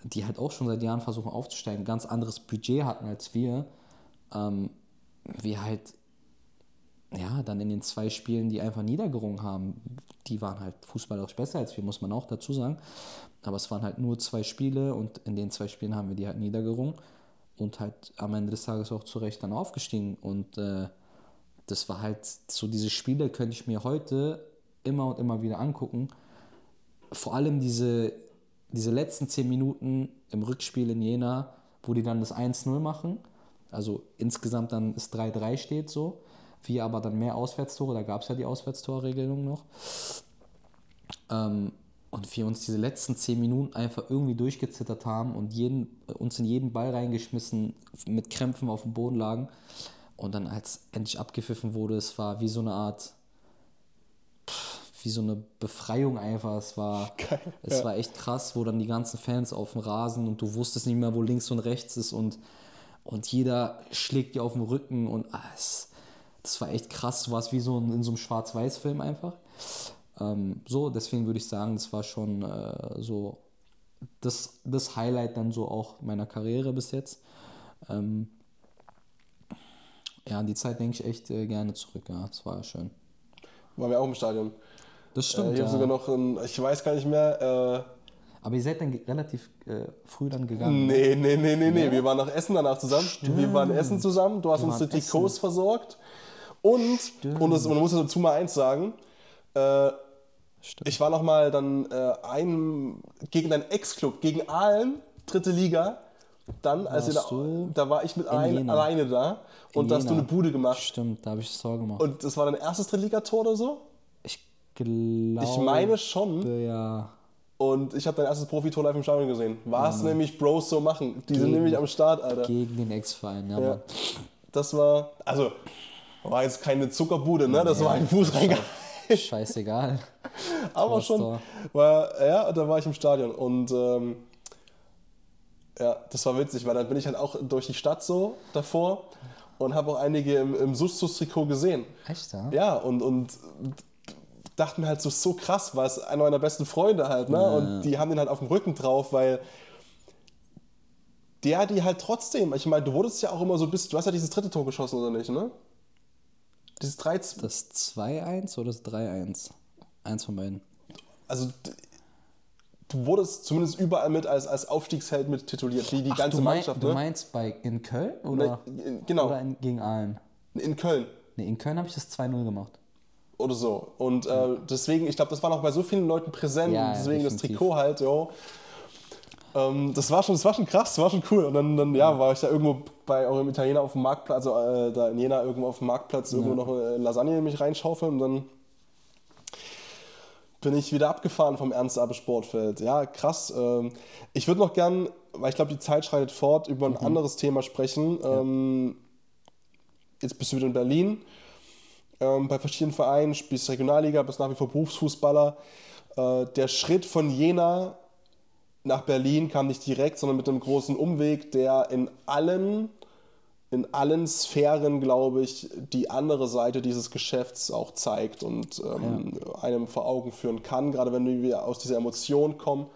die halt auch schon seit Jahren versuchen aufzusteigen, ganz anderes Budget hatten als wir. Ähm, wir halt ja, dann in den zwei Spielen, die einfach niedergerungen haben, die waren halt fußballerisch besser als wir, muss man auch dazu sagen. Aber es waren halt nur zwei Spiele und in den zwei Spielen haben wir die halt niedergerungen und halt am Ende des Tages auch zu Recht dann aufgestiegen. Und äh, das war halt so, diese Spiele könnte ich mir heute immer und immer wieder angucken. Vor allem diese, diese letzten zehn Minuten im Rückspiel in Jena, wo die dann das 1-0 machen. Also insgesamt dann es 3-3 steht so. Wir aber dann mehr Auswärtstore, da gab es ja die Auswärtstorregelung noch. Ähm, und wir uns diese letzten zehn Minuten einfach irgendwie durchgezittert haben und jeden, uns in jeden Ball reingeschmissen, mit Krämpfen auf dem Boden lagen. Und dann, als endlich abgepfiffen wurde, es war wie so eine Art, wie so eine Befreiung einfach. Es war, es ja. war echt krass, wo dann die ganzen Fans auf dem Rasen und du wusstest nicht mehr, wo links und rechts ist und, und jeder schlägt dir auf den Rücken und ah, es, das war echt krass. Du warst wie so in, in so einem Schwarz-Weiß-Film einfach. Ähm, so, deswegen würde ich sagen, das war schon äh, so das, das Highlight dann so auch meiner Karriere bis jetzt. Ähm, ja, an die Zeit denke ich echt äh, gerne zurück. Ja, das war schön. Waren wir auch im Stadion. Das Äh, stimmt. ich habe ja. sogar noch, ein, ich weiß gar nicht mehr, äh, Aber ihr seid dann relativ äh, früh dann gegangen. ne? Nee, nee, nee, nee, nee. Wir waren nach Essen danach zusammen. Wir waren Essen zusammen. Du hast Wir uns die Trikots versorgt. Und, und, das, und man muss dazu mal eins sagen, äh, ich war noch mal dann äh, ein, gegen deinen Ex-Club, gegen Aalen, dritte Liga. Dann, als ihr da, war ich mit ein, alleine da und In da hast du eine Bude gemacht. Stimmt, da habe ich das Tor gemacht. Und das war dein erstes Drittligator oder so? ich glaube. Ich meine schon. Ja. Und ich habe dein erstes Profitor live im Stadion gesehen. Was nämlich Bros so machen. Die sind Gegen- nämlich am Start, Alter. Gegen den Ex-Verein, ja, Ja. Das war, also, war jetzt keine Zuckerbude, ne? Das war ein Fußreingang. Scheißegal. Aber Tor, schon, war, ja, da war ich im Stadion. Und ähm, ja, das war witzig, weil dann bin ich halt auch durch die Stadt so davor und habe auch einige im, im Sustus-Trikot gesehen. Echt, ja? Ja, und, und dachte mir halt so, so krass, weil es einer meiner besten Freunde halt, ne? Und die haben den halt auf dem Rücken drauf, weil der die halt trotzdem, ich meine, du wurdest ja auch immer so bis, du hast ja dieses dritte Tor geschossen, oder nicht, ne? Dieses 13, Das 2-1 oder das 3-1? Eins von beiden. also du wurdest zumindest überall mit als, als Aufstiegsheld mit tituliert, wie die ganze du, mein, Mannschaft, du ne? meinst bei, in Köln oder, Ne, in- genau. oder in, gegen Aalen? In Köln Nee, in Köln habe ich das 2-0 gemacht. oder so. Und äh, deswegen, ich glaube, das war noch bei so vielen Leuten präsent, Ja, ja, deswegen das definitiv. Trikot halt, jo. Ähm, das, war schon, das war schon krass, das war schon cool. Und dann, dann ja, war ich da irgendwo bei eurem Italiener auf dem Marktplatz, also äh, da in Jena irgendwo auf dem Marktplatz, irgendwo noch eine Lasagne in mich reinschaufeln und dann bin ich wieder abgefahren vom Ernst Abbe Sportfeld. Ja, krass. Ähm, ich würde noch gern, weil ich glaube, die Zeit schreitet fort, über ein anderes Thema sprechen. Ähm, jetzt bist du wieder in Berlin, ähm, bei verschiedenen Vereinen, spielst Regionalliga, bist nach wie vor Berufsfußballer. Äh, der Schritt von Jena nach Berlin kam nicht direkt, sondern mit einem großen Umweg, der in allen, in allen Sphären, glaube ich, die andere Seite dieses Geschäfts auch zeigt und ähm, einem vor Augen führen kann, gerade wenn wir aus dieser Emotion kommen.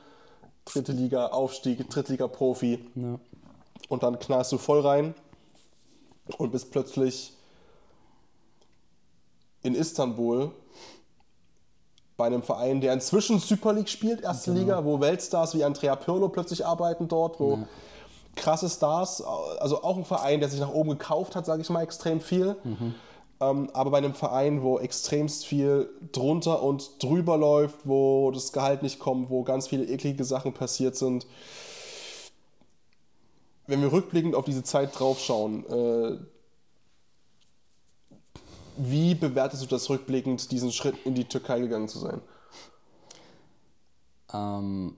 Dritte Liga, Aufstieg, Drittliga-Profi. Ja. Und dann knallst du voll rein und bist plötzlich in Istanbul bei einem Verein, der inzwischen Super League spielt, erste Liga, wo Weltstars wie Andrea Pirlo plötzlich arbeiten dort, wo krasse Stars, also auch ein Verein, der sich nach oben gekauft hat, sage ich mal, extrem viel. Ähm, aber bei einem Verein, wo extremst viel drunter und drüber läuft, wo das Gehalt nicht kommt, wo ganz viele eklige Sachen passiert sind. Wenn wir rückblickend auf diese Zeit draufschauen, äh, wie bewertest du das rückblickend, diesen Schritt in die Türkei gegangen zu sein? Ähm,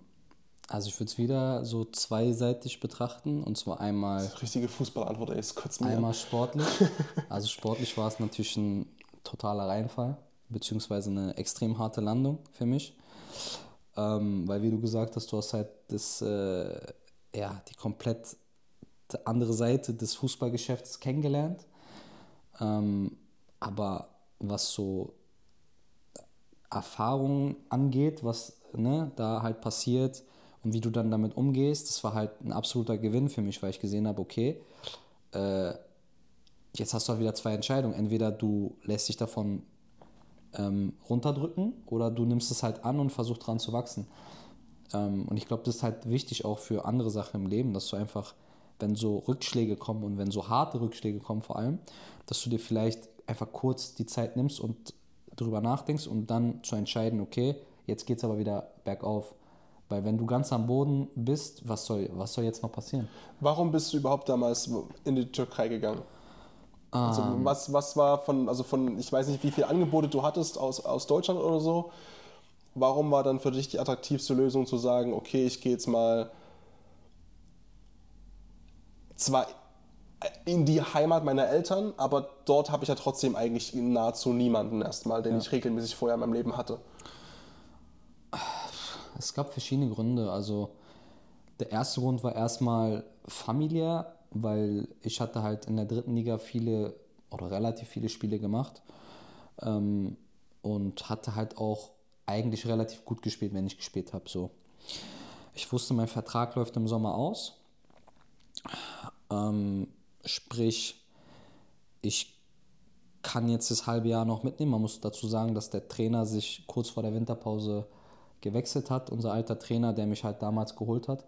also ich würde es wieder so zweiseitig betrachten. Und zwar einmal, Richtige Fußballantwort, ey, es kotzt mir. einmal an. sportlich. Also sportlich war es natürlich ein totaler Reinfall, beziehungsweise eine extrem harte Landung für mich. Ähm, weil wie du gesagt hast, du hast halt das, äh, ja, die komplett andere Seite des Fußballgeschäfts kennengelernt. Ähm, aber was so Erfahrungen angeht, was ne, da halt passiert und wie du dann damit umgehst, das war halt ein absoluter Gewinn für mich, weil ich gesehen habe, okay, äh, jetzt hast du halt wieder zwei Entscheidungen. Entweder du lässt dich davon ähm, runterdrücken oder du nimmst es halt an und versuchst dran zu wachsen. Ähm, und ich glaube, das ist halt wichtig auch für andere Sachen im Leben, dass du einfach, wenn so Rückschläge kommen und wenn so harte Rückschläge kommen vor allem, dass du dir vielleicht einfach kurz die Zeit nimmst und darüber nachdenkst und dann zu entscheiden, okay, jetzt geht es aber wieder bergauf. Weil wenn du ganz am Boden bist, was soll, was soll jetzt noch passieren? Warum bist du überhaupt damals in die Türkei gegangen? Also was, was war von, also von, ich weiß nicht, wie viele Angebote du hattest aus, aus Deutschland oder so. Warum war dann für dich die attraktivste Lösung zu sagen, okay, ich gehe jetzt mal zwar in die Heimat meiner Eltern, aber dort habe ich ja trotzdem eigentlich nahezu niemanden erstmal, den ich regelmäßig vorher in meinem Leben hatte. Es gab verschiedene Gründe. Also der erste Grund war erstmal familiär, weil ich hatte halt in der dritten Liga viele oder relativ viele Spiele gemacht ähm, und hatte halt auch eigentlich relativ gut gespielt, wenn ich gespielt habe. So. Ich wusste, mein Vertrag läuft im Sommer aus. Ähm, sprich, ich kann jetzt das halbe Jahr noch mitnehmen. Man muss dazu sagen, dass der Trainer sich kurz vor der Winterpause gewechselt hat. Unser alter Trainer, der mich halt damals geholt hat,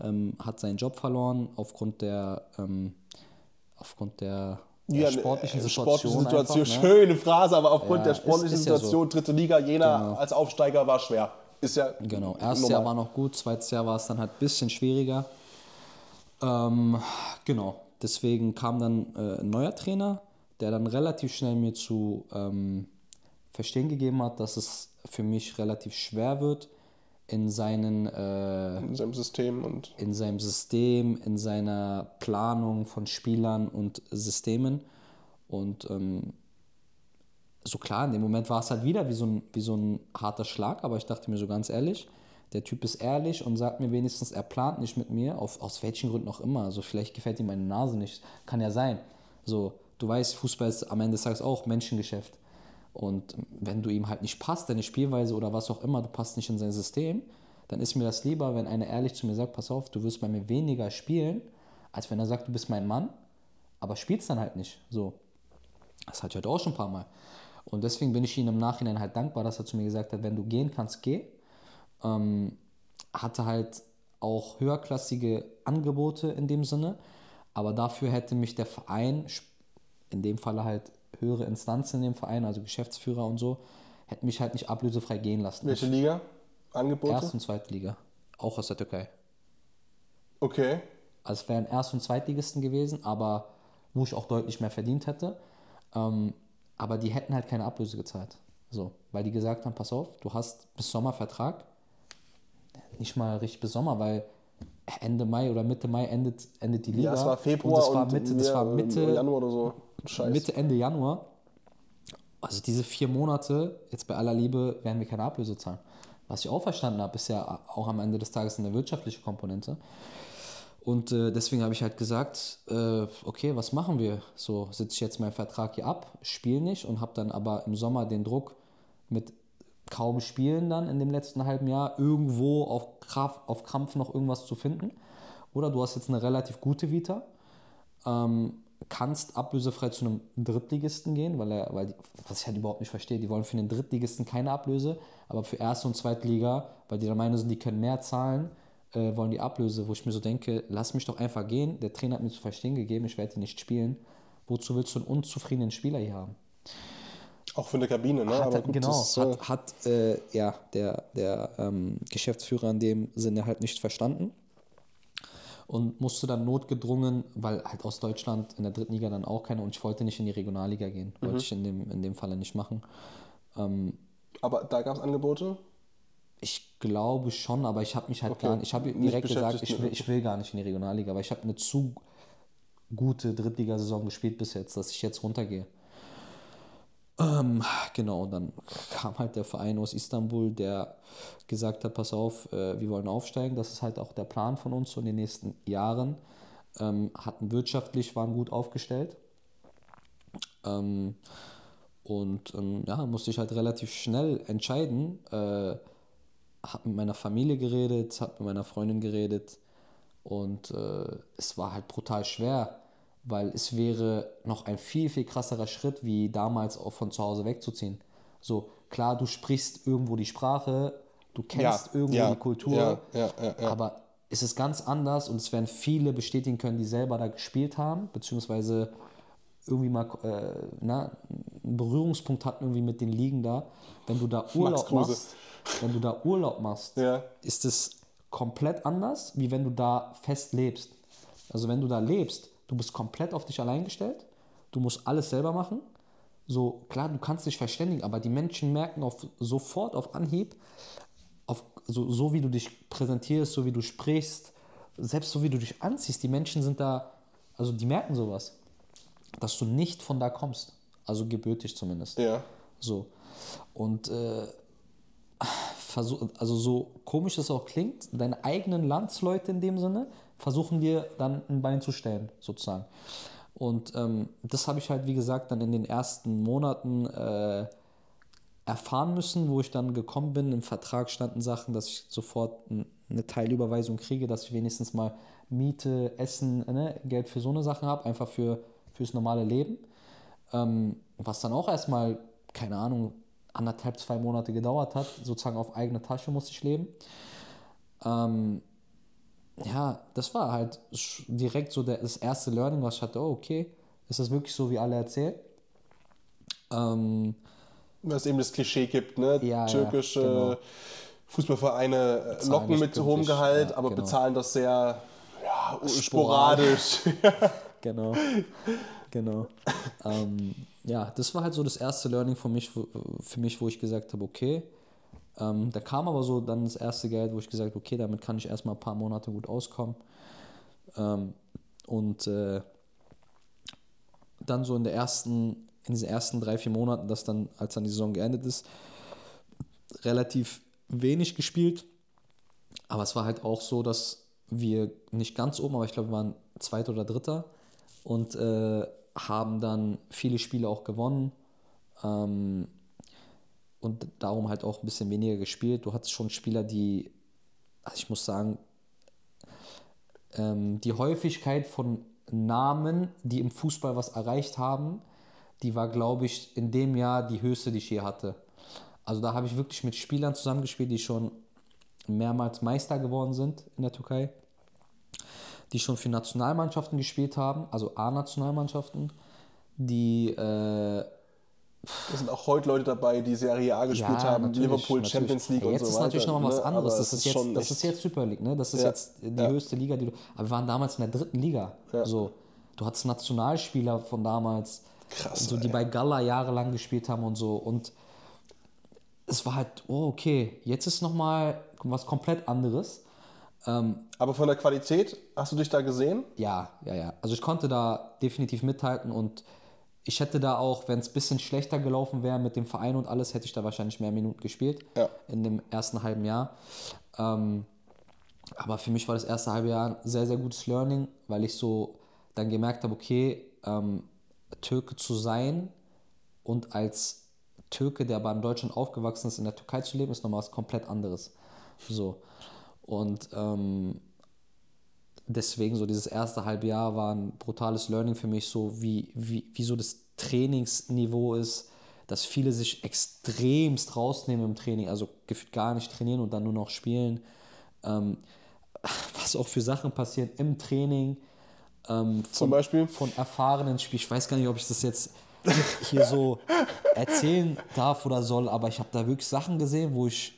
ähm, hat seinen Job verloren aufgrund der, ähm, aufgrund der, der Ja, sportlichen äh, Situation. sportliche Situation einfach, ne? schöne Phrase, aber aufgrund Ja, der ist- sportlichen ist ja so. Situation, dritte Liga, Jena Genau. als Aufsteiger war schwer. Ist ja Genau, erstes normal. Jahr war noch gut, zweites Jahr war es dann halt ein bisschen schwieriger. Ähm, genau, deswegen kam dann äh, ein neuer Trainer, der dann relativ schnell mir zu ähm, verstehen gegeben hat, dass es für mich relativ schwer wird, in seinen äh, in seinem System und in seinem System, in seiner Planung von Spielern und Systemen. Und ähm, so klar, in dem Moment war es halt wieder wie so, ein, wie so ein harter Schlag, aber ich dachte mir so ganz ehrlich, der Typ ist ehrlich und sagt mir wenigstens, er plant nicht mit mir, auf, aus welchen Gründen auch immer. Also vielleicht gefällt ihm meine Nase nicht, kann ja sein. So, du weißt, Fußball ist am Ende des Tages auch Menschengeschäft. Und wenn du ihm halt nicht passt, deine Spielweise oder was auch immer, du passt nicht in sein System, dann ist mir das lieber, wenn einer ehrlich zu mir sagt, pass auf, du wirst bei mir weniger spielen, als wenn er sagt, du bist mein Mann, aber spielst dann halt nicht. So. Das hatte ich halt auch schon ein paar Mal. Und deswegen bin ich ihm im Nachhinein halt dankbar, dass er zu mir gesagt hat, wenn du gehen kannst, geh. Ähm, hatte halt auch höherklassige Angebote in dem Sinne, aber dafür hätte mich der Verein, in dem Falle halt höhere Instanzen in dem Verein, also Geschäftsführer und so, hätte mich halt nicht ablösefrei gehen lassen. welche Liga? Angebote? Erst- und Zweitliga. Auch aus der Türkei. Okay. Also es wären Erst- und Zweitligisten gewesen, aber wo ich auch deutlich mehr verdient hätte. Ähm, aber die hätten halt keine Ablöse gezahlt. So, weil die gesagt haben, pass auf, du hast bis Sommer Vertrag. Nicht mal richtig bis Sommer, weil Ende Mai oder Mitte Mai endet, endet die Liga. Ja, es war Februar und das war und Mitte, das war Mitte, Januar oder so. Scheiße. Mitte, Ende Januar. Also diese vier Monate, jetzt bei aller Liebe, werden wir keine Ablöse zahlen. Was ich auch verstanden habe, ist ja auch am Ende des Tages eine wirtschaftliche Komponente. Und äh, deswegen habe ich halt gesagt, äh, okay, was machen wir? So sitze ich jetzt meinen Vertrag hier ab, spiele nicht und habe dann aber im Sommer den Druck mit kaum Spielen dann in dem letzten halben Jahr irgendwo auf, Kraft, auf Krampf noch irgendwas zu finden. Oder du hast jetzt eine relativ gute Vita, ähm, kannst ablösefrei zu einem Drittligisten gehen, weil er, weil die, was ich halt überhaupt nicht verstehe, die wollen für den Drittligisten keine Ablöse, aber für Erste und Zweitliga, weil die der Meinung sind, die können mehr zahlen, äh, wollen die Ablöse, wo ich mir so denke, lass mich doch einfach gehen. Der Trainer hat mir zu verstehen gegeben, ich werde nicht spielen. Wozu willst du einen unzufriedenen Spieler hier haben? Auch für eine Kabine, ne? Hat, Aber er- gut, genau, das ist, äh, hat, hat äh, ja, der, der ähm, Geschäftsführer in dem Sinne halt nicht verstanden und musste dann notgedrungen, weil halt aus Deutschland in der dritten Liga dann auch keine und ich wollte nicht in die Regionalliga gehen, Mhm. wollte ich in dem, in dem Falle nicht machen. Ähm, aber da gab es Angebote. ich glaube schon, aber ich habe mich halt Okay. gar nicht, ich habe direkt gesagt, ich will, mit- ich will gar nicht in die Regionalliga, weil ich habe eine zu gute Drittligasaison gespielt bis jetzt, dass ich jetzt runtergehe. Ähm, genau, dann kam halt der Verein aus Istanbul, der gesagt hat, pass auf, äh, wir wollen aufsteigen, das ist halt auch der Plan von uns so in den nächsten Jahren. Ähm, hatten wirtschaftlich, waren gut aufgestellt. Ähm, und ähm, ja, musste ich halt relativ schnell entscheiden. Äh, hab mit meiner Familie geredet, hab mit meiner Freundin geredet und äh, es war halt brutal schwer, weil es wäre noch ein viel, viel krasserer Schritt, wie damals auch von zu Hause wegzuziehen. So, klar, du sprichst irgendwo die Sprache, du kennst irgendwo ja, die Kultur, ja, ja, ja, ja. aber es ist ganz anders und es werden viele bestätigen können, die selber da gespielt haben, beziehungsweise irgendwie mal äh, na, einen Berührungspunkt hatten irgendwie mit den Ligen da. Wenn du da Urlaub machst, wenn du da Urlaub machst, Ja. ist es komplett anders, wie wenn du da fest lebst. Also wenn du da lebst, du bist komplett auf dich allein gestellt, du musst alles selber machen. So, klar, du kannst dich verständigen, aber die Menschen merken auf, sofort auf Anhieb, auf, so, so wie du dich präsentierst, so wie du sprichst, selbst so wie du dich anziehst, die Menschen sind da, also die merken sowas, dass du nicht von da kommst. Also gebürtig zumindest. Ja. So. Und äh, versuch, also so komisch es auch klingt, deine eigenen Landsleute in dem Sinne versuchen dir dann ein Bein zu stellen, sozusagen. Und ähm, das habe ich halt, wie gesagt, dann in den ersten Monaten äh, erfahren müssen, wo ich dann gekommen bin. Im Vertrag standen Sachen, dass ich sofort eine Teilüberweisung kriege, dass ich wenigstens mal Miete, Essen, ne, Geld für so eine Sachen habe, einfach für, fürs normale Leben. Ähm, was dann auch erstmal, keine Ahnung, anderthalb, zwei Monate gedauert hat. Sozusagen auf eigene Tasche musste ich leben. Ähm, ja, das war halt direkt so der, das erste Learning, was ich hatte. Oh, okay, ist das wirklich so, wie alle erzählen? Ähm, es eben das Klischee gibt, ne? Ja, ja, Türkische genau. Fußballvereine äh, Bezahlen locken mit hohem Gehalt, Ja, aber genau. bezahlen das sehr ja, Sporadisch. Genau, genau. ähm, ja, das war halt so das erste Learning für mich, für mich, wo ich gesagt habe, okay. Ähm, da kam aber so dann das erste Geld, wo ich gesagt habe, okay, damit kann ich erstmal ein paar Monate gut auskommen. Ähm, und äh, dann so in der ersten, in diesen ersten drei, vier Monaten, das dann, als dann die Saison geendet ist, relativ wenig gespielt. Aber es war halt auch so, dass wir nicht ganz oben, aber ich glaube, wir waren Zweiter oder Dritter und äh, haben dann viele Spiele auch gewonnen. Ähm, und darum halt auch ein bisschen weniger gespielt. Du hattest schon Spieler, die, also ich muss sagen, ähm, die Häufigkeit von Namen, die im Fußball was erreicht haben, die war, glaube ich, in dem Jahr die höchste, die ich je hatte. Also da habe ich wirklich mit Spielern zusammengespielt, die schon mehrmals Meister geworden sind in der Türkei, die schon für Nationalmannschaften gespielt haben, also A-Nationalmannschaften, die äh, Es sind auch heute Leute dabei, die Serie A gespielt haben, natürlich, Liverpool, natürlich. Champions League Ja, und jetzt so ist weiter. natürlich nochmal was ne? anderes. Das ist, jetzt, das ist jetzt Super League, ne? Das ist Ja, jetzt die ja. höchste Liga, die du. Aber wir waren damals in der dritten Liga. Ja. So, du hattest Nationalspieler von damals, Krass, so, die ey. bei Gala jahrelang gespielt haben und so. Und es war halt, oh, okay, jetzt ist nochmal was komplett anderes. Aber von der Qualität, hast du dich da gesehen? Ja, ja, ja. Also ich konnte da definitiv mithalten und ich hätte da auch, wenn es ein bisschen schlechter gelaufen wäre mit dem Verein und alles, hätte ich da wahrscheinlich mehr Minuten gespielt Ja. in dem ersten halben Jahr. Ähm, aber für mich war das erste halbe Jahr ein sehr, sehr gutes Learning, weil ich so dann gemerkt habe, okay, ähm, Türke zu sein und als Türke, der aber in Deutschland aufgewachsen ist, in der Türkei zu leben, ist nochmal was komplett anderes. So. Und ähm, deswegen so dieses erste halbe Jahr war ein brutales Learning für mich, so wie, wie, wie so das Trainingsniveau ist, dass viele sich extremst rausnehmen im Training, also gefühlt gar nicht trainieren und dann nur noch spielen. Ähm, was auch für Sachen passieren im Training. Ähm, von, Zum Beispiel? Von erfahrenen Spielern. Ich weiß gar nicht, ob ich das jetzt hier so erzählen darf oder soll, aber ich habe da wirklich Sachen gesehen, wo ich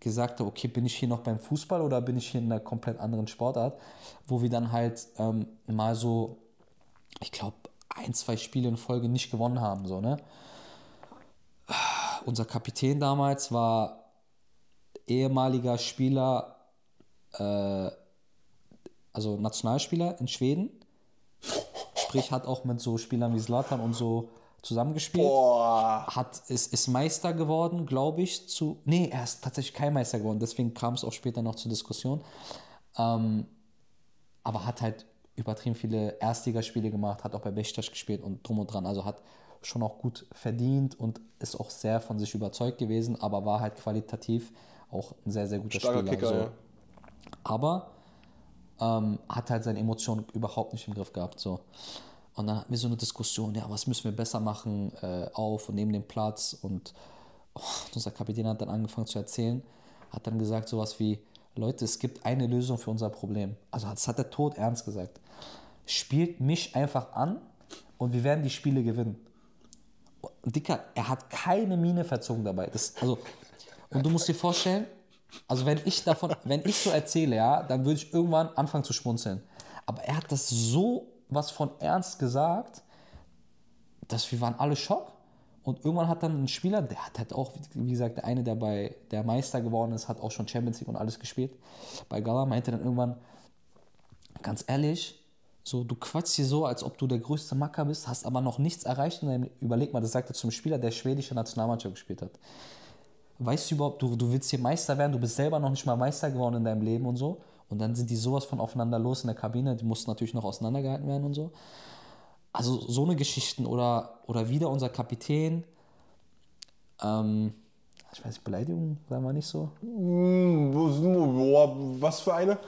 gesagt habe, okay, bin ich hier noch beim Fußball oder bin ich hier in einer komplett anderen Sportart, wo wir dann halt ähm, mal so, ich glaube, ein, zwei Spiele in Folge nicht gewonnen haben, so, ne? Unser Kapitän damals war ehemaliger Spieler, äh, also Nationalspieler in Schweden, sprich hat auch mit so Spielern wie Zlatan und so zusammengespielt Boah. hat, ist, ist Meister geworden, glaube ich, zu. Nee, er ist tatsächlich kein Meister geworden, deswegen kam es auch später noch zur Diskussion. Ähm, aber hat halt übertrieben viele Erstligaspiele gemacht, hat auch bei Beşiktaş gespielt und drum und dran. Also hat schon auch gut verdient und ist auch sehr von sich überzeugt gewesen, aber war halt qualitativ auch ein sehr, sehr guter Starker Spieler. Kicker, so. ja. Aber ähm, hat halt seine Emotionen überhaupt nicht im Griff gehabt. So. Und dann hatten wir so eine Diskussion, ja, was müssen wir besser machen äh, auf und neben dem Platz. Und oh, unser Kapitän hat dann angefangen zu erzählen, hat dann gesagt sowas wie, Leute, es gibt eine Lösung für unser Problem. Also das hat er tot ernst gesagt. Spielt mich einfach an und wir werden die Spiele gewinnen. Und Dicker, er hat keine Miene verzogen dabei. Das, also, und du musst dir vorstellen, also wenn ich davon, wenn ich so erzähle, ja, dann würde ich irgendwann anfangen zu schmunzeln. Aber er hat das so was von ernst gesagt, dass wir waren alle Schock. Und irgendwann hat dann ein Spieler, der hat halt auch, wie gesagt, der eine, der bei der Meister geworden ist, hat auch schon Champions League und alles gespielt. Bei Gala meinte dann irgendwann, ganz ehrlich, so, du quatschst hier so, als ob du der größte Macker bist, hast aber noch nichts erreicht. Und dann überleg mal, das sagt er zum Spieler, der schwedische Nationalmannschaft gespielt hat. Weißt du überhaupt, du, du willst hier Meister werden, du bist selber noch nicht mal Meister geworden in deinem Leben und so. Und dann sind die sowas von aufeinander los in der Kabine, die mussten natürlich noch auseinandergehalten werden und so. Also so eine Geschichten oder, oder wieder unser Kapitän. Ähm, ich weiß nicht, Beleidigung, sagen wir nicht so. Hm, was für eine?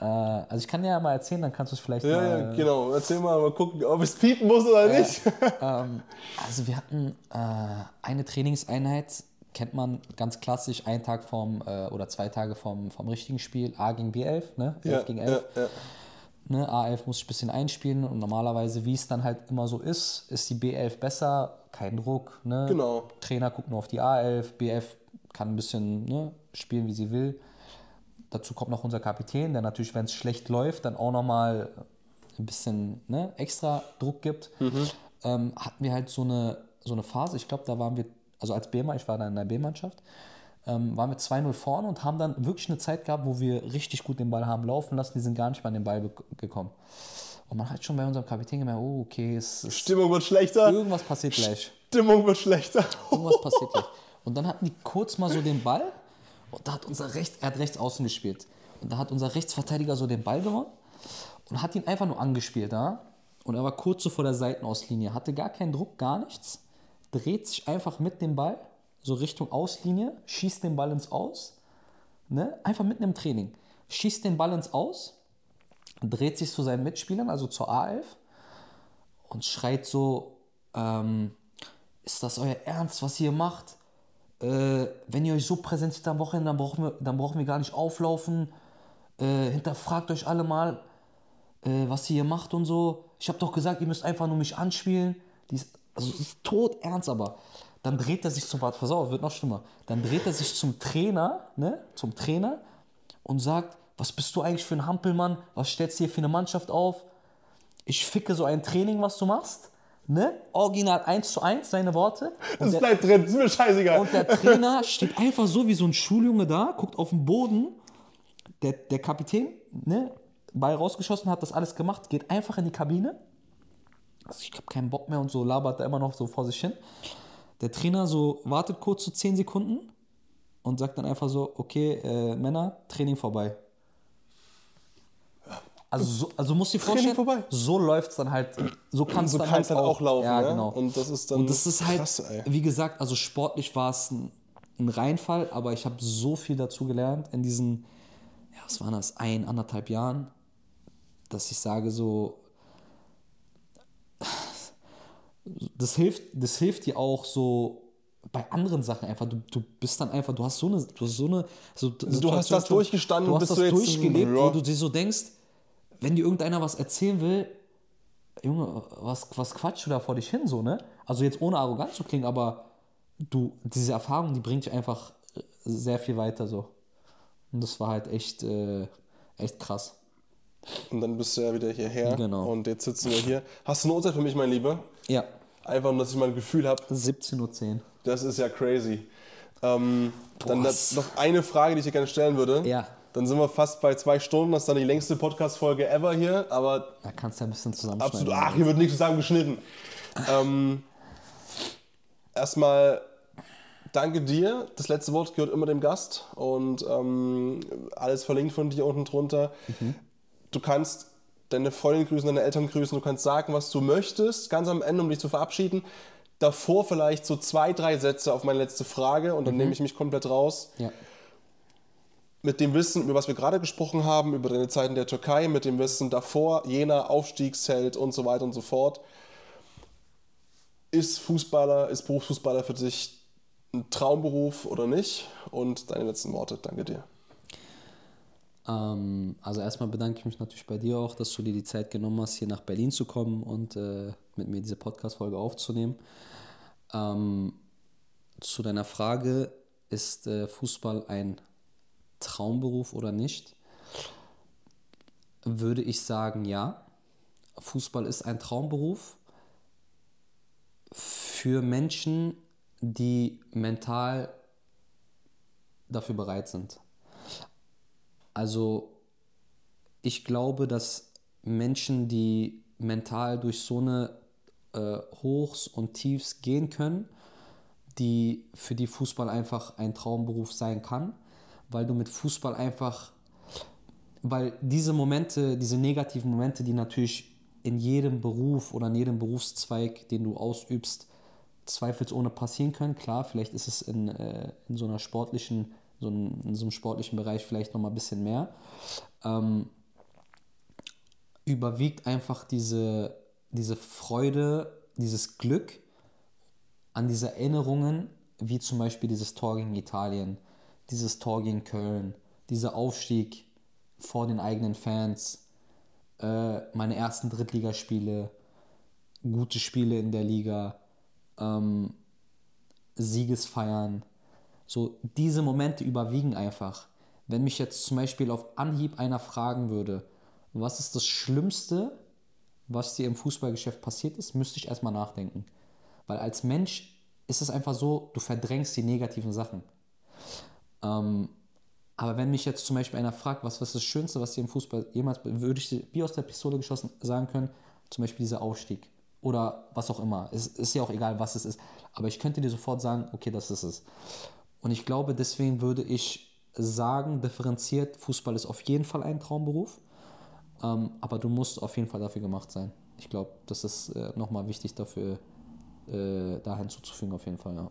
Äh, also ich kann dir ja mal erzählen, dann kannst du es vielleicht Ja, mal... ja, genau. Erzähl mal, mal gucken, ob ich es piepen muss oder nicht. ähm, also wir hatten äh, eine Trainingseinheit, kennt man ganz klassisch, einen Tag vom äh, oder zwei Tage vom, vom richtigen Spiel, A gegen B11, ne? 11 Ja, gegen ja, 11. ja. Ne? A11 muss ich ein bisschen einspielen und normalerweise, wie es dann halt immer so ist, ist die B11 besser, kein Druck. Ne? Genau. Trainer guckt nur auf die A11, B11 kann ein bisschen ne, spielen, wie sie will. Dazu kommt noch unser Kapitän, der natürlich, wenn es schlecht läuft, dann auch nochmal ein bisschen ne, extra Druck gibt. Ähm, hatten wir halt so eine, so eine Phase, ich glaube, da waren wir, also als B-Mann, ich war da in der B-Mannschaft, ähm, waren wir 2-0 vorne und haben dann wirklich eine Zeit gehabt, wo wir richtig gut den Ball haben laufen lassen, die sind gar nicht mal an den Ball gekommen. Und man hat schon bei unserem Kapitän gemerkt, oh, okay, es ist, Stimmung wird schlechter. irgendwas passiert gleich. Stimmung wird schlechter. Irgendwas passiert gleich. Und dann hatten die kurz mal so den Ball und da hat unser Rechts, er hat rechts außen gespielt. Und da hat unser Rechtsverteidiger so den Ball gewonnen und hat ihn einfach nur angespielt, ja. Und er war kurz so vor der Seitenauslinie, hatte gar keinen Druck, gar nichts, dreht sich einfach mit dem Ball, so Richtung Auslinie, schießt den Ball ins Aus, ne? einfach mitten im Training, schießt den Ball ins Aus, dreht sich zu seinen Mitspielern, also zur A11 und schreit so, ähm, ist das euer Ernst, was ihr macht? Äh, wenn ihr euch so präsentiert am Wochenende, dann brauchen wir, dann brauchen wir gar nicht auflaufen. Äh, hinterfragt euch alle mal, äh, was ihr hier macht und so. Ich habe doch gesagt, ihr müsst einfach nur mich anspielen. Die also es ist tot ernst, aber dann dreht er sich zum, pass auf, wird noch schlimmer. Dann dreht er sich zum Trainer, ne, zum Trainer und sagt, was bist du eigentlich für ein Hampelmann? Was stellst du hier für eine Mannschaft auf? Ich ficke so ein Training, was du machst. ne? Original 1 zu 1, seine Worte. Und Das bleibt drin, ist mir scheißegal. und der Trainer steht einfach so wie so ein Schuljunge da, guckt auf den Boden. Der, der Kapitän, ne? Ball rausgeschossen, hat das alles gemacht, geht einfach in die Kabine. Also ich habe keinen Bock mehr und so labert da immer noch so vor sich hin. Der Trainer so wartet kurz so 10 Sekunden und sagt dann einfach so, okay, äh, Männer, Training vorbei. Also, so, also musst du dir vorstellen, vorbei. so läuft es dann halt, so kann es so dann, halt dann auch laufen, Ja, ne? genau. Und das ist dann Und das ist halt, krass, wie gesagt, also sportlich war es ein, ein Reinfall, aber ich habe so viel dazu gelernt in diesen, ja, was waren das, ein, anderthalb Jahren, dass ich sage so, das hilft, das hilft dir auch so bei anderen Sachen einfach. Du, du bist dann einfach, du hast so eine, du hast so eine, so du hast das schon- durchgestanden, du hast bist das du durchgelebt, ja. wo du dir so denkst, wenn dir irgendeiner was erzählen will, Junge, was, was quatschst du da vor dich hin, so, ne? Also jetzt ohne arrogant zu klingen, aber du, diese Erfahrung, die bringt dich einfach sehr viel weiter, so. Und das war halt echt, äh, echt krass. Und dann bist du ja wieder hierher. Genau. Und jetzt sitzen wir hier. Hast du eine Uhrzeit für mich, mein Lieber? Ja, Einfach nur, dass ich mal ein Gefühl habe. 17.10 Uhr. Das ist ja crazy. Ähm, dann noch eine Frage, die ich dir gerne stellen würde. Ja. Dann sind wir fast bei zwei Stunden. Das ist dann die längste Podcast-Folge ever hier. Aber Da kannst du ein bisschen zusammenschneiden. absolut. Ach, hier wird nichts zusammengeschnitten. Ähm, erstmal danke dir. Das letzte Wort gehört immer dem Gast. Und ähm, alles verlinkt von dir unten drunter. Du kannst deine Freundin grüßen, deine Eltern grüßen. Du kannst sagen, was du möchtest. Ganz am Ende, um dich zu verabschieden. Davor vielleicht so zwei, drei Sätze auf meine letzte Frage. Und dann nehme ich mich komplett raus Ja. mit dem Wissen, über was wir gerade gesprochen haben, über deine Zeit in der Türkei, mit dem Wissen davor, jener Aufstiegsheld und so weiter und so fort. Ist Fußballer, ist Berufsfußballer für dich ein Traumberuf oder nicht? Und deine letzten Worte, danke dir. Ähm, also erstmal bedanke ich mich natürlich bei dir auch, dass du dir die Zeit genommen hast, hier nach Berlin zu kommen und äh, mit mir diese Podcast-Folge aufzunehmen. Ähm, zu deiner Frage, ist äh, Fußball ein Traumberuf oder nicht? Würde ich sagen, ja. Fußball ist ein Traumberuf für Menschen, die mental dafür bereit sind. Also ich glaube, dass Menschen, die mental durch so eine äh, Hochs und Tiefs gehen können, die für die Fußball einfach ein Traumberuf sein kann, weil du mit Fußball einfach, weil diese Momente, diese negativen Momente, die natürlich in jedem Beruf oder in jedem Berufszweig, den du ausübst, zweifelsohne passieren können. Klar, vielleicht ist es in, äh, in so einer sportlichen, so ein, in so einem sportlichen Bereich vielleicht noch mal ein bisschen mehr. Ähm, überwiegt einfach diese, diese Freude, dieses Glück an diese Erinnerungen, wie zum Beispiel dieses Tor gegen Italien, dieses Tor gegen Köln, dieser Aufstieg vor den eigenen Fans, äh, meine ersten Drittligaspiele, gute Spiele in der Liga, ähm, Siegesfeiern. So, diese Momente überwiegen einfach. Wenn mich jetzt zum Beispiel auf Anhieb einer fragen würde, was ist das Schlimmste, was dir im Fußballgeschäft passiert ist, müsste ich erstmal nachdenken. Weil als Mensch ist es einfach so, du verdrängst die negativen Sachen. Ähm, aber wenn mich jetzt zum Beispiel einer fragt, was, was ist das Schönste, was dir im Fußball jemals, würde ich wie aus der Pistole geschossen sagen können, zum Beispiel dieser Aufstieg. Oder was auch immer. Es ist ja auch egal, was es ist. Aber ich könnte dir sofort sagen, okay, das ist es. Und ich glaube, deswegen würde ich sagen, differenziert, Fußball ist auf jeden Fall ein Traumberuf. Ähm, aber du musst auf jeden Fall dafür gemacht sein. Ich glaube, das ist äh, nochmal wichtig dafür, äh, da hinzuzufügen, auf jeden Fall, ja.